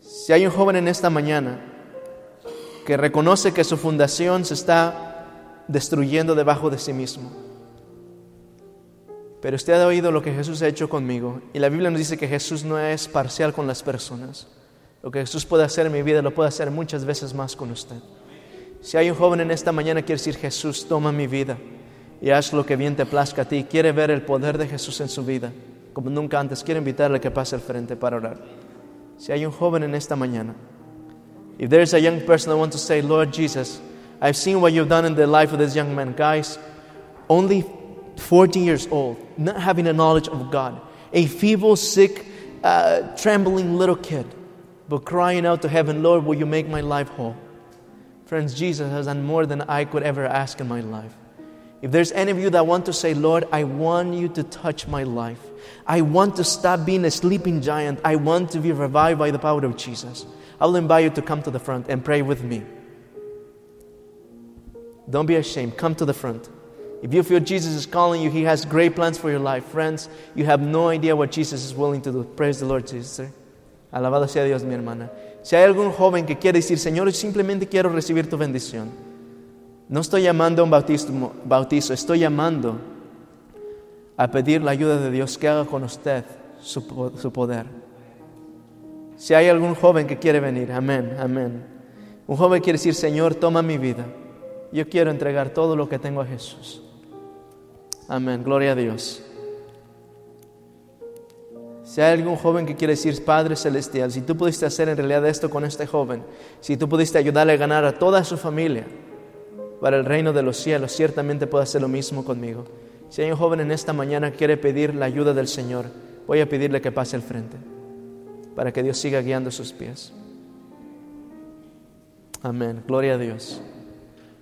si hay un joven en esta mañana que reconoce que su fundación se está destruyendo debajo de sí mismo, Pero usted ha oído lo que Jesús ha hecho conmigo. Y la Biblia nos dice que Jesús no es parcial con las personas. Lo que Jesús puede hacer en mi vida lo puede hacer muchas veces más con usted. Si hay un joven en esta mañana quiere decir, Jesús, toma mi vida y haz lo que bien te plazca a ti. Quiere ver el poder de Jesús en su vida, como nunca antes. Quiero invitarle a que pase al frente para orar. Si hay un joven en esta mañana, if there's a young person that wants to say, Lord Jesus, I've seen what you've done in the life of this young man, guys, only 14 years old, not having a knowledge of God, a feeble, sick, uh, trembling little kid, but crying out to heaven, Lord, will you make my life whole? Friends, Jesus has done more than I could ever ask in my life. If there's any of you that want to say, Lord, I want you to touch my life, I want to stop being a sleeping giant, I want to be revived by the power of Jesus, I will invite you to come to the front and pray with me. Don't be ashamed, come to the front. If you feel Jesus is calling you, He has great plans for your life. Friends, you have no idea what Jesus is willing to do. Praise the Lord, sister. Alabado sea Dios, mi hermana. Si hay algún joven que quiere decir, Señor, simplemente quiero recibir tu bendición. No estoy llamando a un bautismo, bautizo, estoy llamando a pedir la ayuda de Dios que haga con usted su, su poder. Si hay algún joven que quiere venir, amén, amén. Un joven quiere decir, Señor, toma mi vida. Yo quiero entregar todo lo que tengo a Jesús. Amén, gloria a Dios. Si hay algún joven que quiere decir, Padre Celestial, si tú pudiste hacer en realidad esto con este joven, si tú pudiste ayudarle a ganar a toda su familia para el reino de los cielos, ciertamente puede hacer lo mismo conmigo. Si hay un joven en esta mañana que quiere pedir la ayuda del Señor, voy a pedirle que pase al frente para que Dios siga guiando sus pies. Amén, gloria a Dios.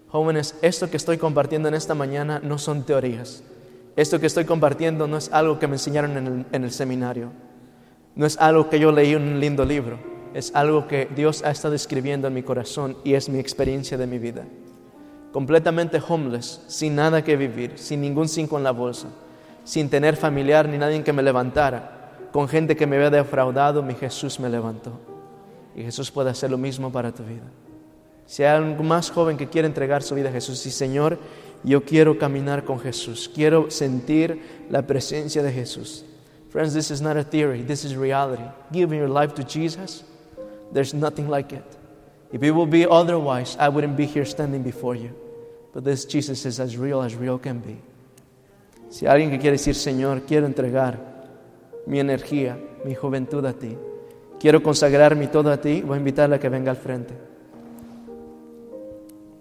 Jóvenes, esto que estoy compartiendo en esta mañana no son teorías. Esto que estoy compartiendo no es algo que me enseñaron en el, seminario. No es algo que yo leí en un lindo libro. Es algo que Dios ha estado escribiendo en mi corazón y es mi experiencia de mi vida. Completamente homeless, sin nada que vivir, sin ningún cinco en la bolsa, sin tener familiar ni nadie que me levantara, con gente que me había defraudado, mi Jesús me levantó. Y Jesús puede hacer lo mismo para tu vida. Si hay algún más joven que quiere entregar su vida a Jesús, y Señor, yo quiero caminar con Jesús, quiero sentir la presencia de Jesús. Friends, this is not a theory, this is reality. Giving your life to Jesus, there's nothing like it. If it will be otherwise, I wouldn't be here standing before you. But this Jesus is as real as real can be. Si alguien que quiere decir, Señor, quiero entregar mi energía, mi juventud a ti, quiero consagrar mi todo a ti, voy a invitarle a que venga al frente.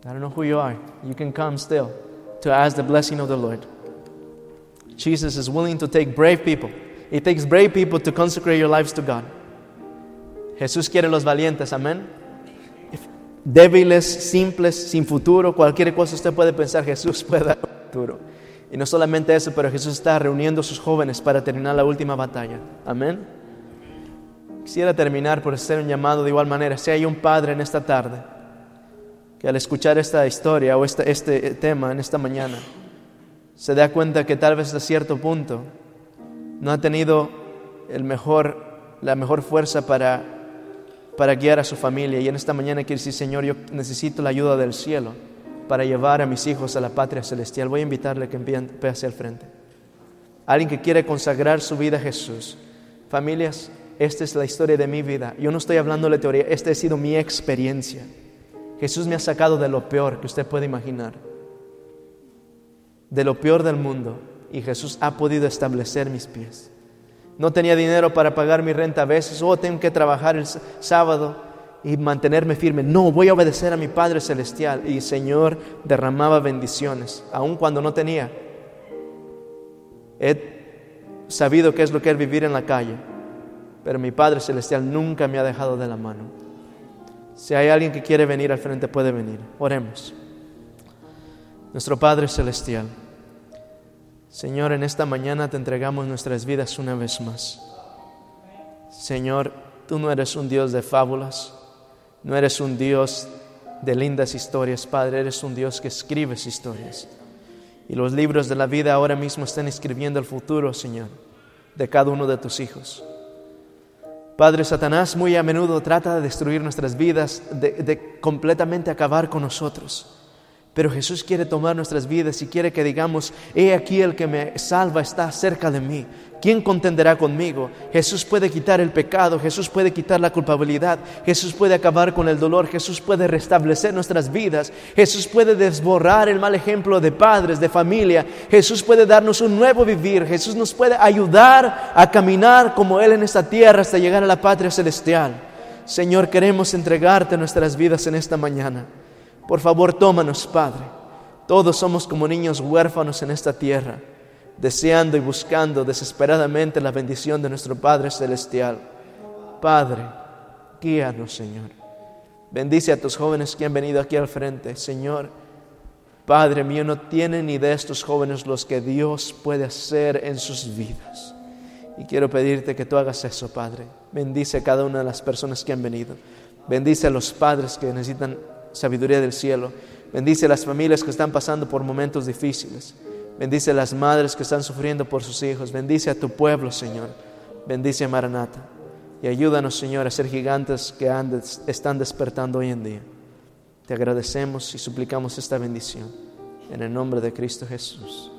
I don't know who you are. You can come still to ask the blessing of the Lord. Jesus is willing to take brave people. It takes brave people to consecrate your lives to God. Jesús quiere los valientes, amén. Débiles, simples, sin futuro, cualquier cosa usted puede pensar, Jesús puede dar futuro. Y no solamente eso, pero Jesús está reuniendo a sus jóvenes para terminar la última batalla. Amén. Quisiera terminar por hacer un llamado de igual manera. Si hay un padre en esta tarde que al escuchar esta historia o este, este tema en esta mañana, se da cuenta que tal vez a cierto punto no ha tenido el mejor, la mejor fuerza para, para guiar a su familia. Y en esta mañana quiere decir, Señor, yo necesito la ayuda del cielo para llevar a mis hijos a la patria celestial. Voy a invitarle que empiece hacia el frente. Alguien que quiere consagrar su vida a Jesús. Familias, esta es la historia de mi vida. Yo no estoy hablando de teoría, esta ha sido mi experiencia. Jesús me ha sacado de lo peor que usted puede imaginar, de lo peor del mundo, y Jesús ha podido establecer mis pies. No tenía dinero para pagar mi renta a veces, oh, tengo que trabajar el sábado y mantenerme firme. No, voy a obedecer a mi Padre Celestial. Y Señor derramaba bendiciones, aun cuando no tenía. He sabido qué es lo que es vivir en la calle, pero mi Padre Celestial nunca me ha dejado de la mano. Si hay alguien que quiere venir al frente, puede venir. Oremos. Nuestro Padre Celestial, Señor, en esta mañana te entregamos nuestras vidas una vez más. Señor, tú no eres un Dios de fábulas, no eres un Dios de lindas historias, Padre, eres un Dios que escribes historias. Y los libros de la vida ahora mismo están escribiendo el futuro, Señor, de cada uno de tus hijos. Padre, Satanás muy a menudo trata de destruir nuestras vidas, de, completamente acabar con nosotros. Pero Jesús quiere tomar nuestras vidas y quiere que digamos, he aquí el que me salva está cerca de mí. ¿Quién contenderá conmigo? Jesús puede quitar el pecado, Jesús puede quitar la culpabilidad, Jesús puede acabar con el dolor, Jesús puede restablecer nuestras vidas, Jesús puede desborrar el mal ejemplo de padres, de familia, Jesús puede darnos un nuevo vivir, Jesús nos puede ayudar a caminar como Él en esta tierra hasta llegar a la patria celestial. Señor, queremos entregarte nuestras vidas en esta mañana. Por favor, tómanos, Padre. Todos somos como niños huérfanos en esta tierra deseando y buscando desesperadamente la bendición de nuestro Padre Celestial. Padre, guíanos, Señor. Bendice a tus jóvenes que han venido aquí al frente, Señor. Padre mío, no tienen ni de estos jóvenes los que Dios puede hacer en sus vidas. Y quiero pedirte que tú hagas eso, Padre. Bendice a cada una de las personas que han venido. Bendice a los padres que necesitan sabiduría del cielo. Bendice a las familias que están pasando por momentos difíciles. Bendice a las madres que están sufriendo por sus hijos. Bendice a tu pueblo, Señor. Bendice a Maranata. Y ayúdanos, Señor, a ser gigantes que están despertando hoy en día. Te agradecemos y suplicamos esta bendición. En el nombre de Cristo Jesús.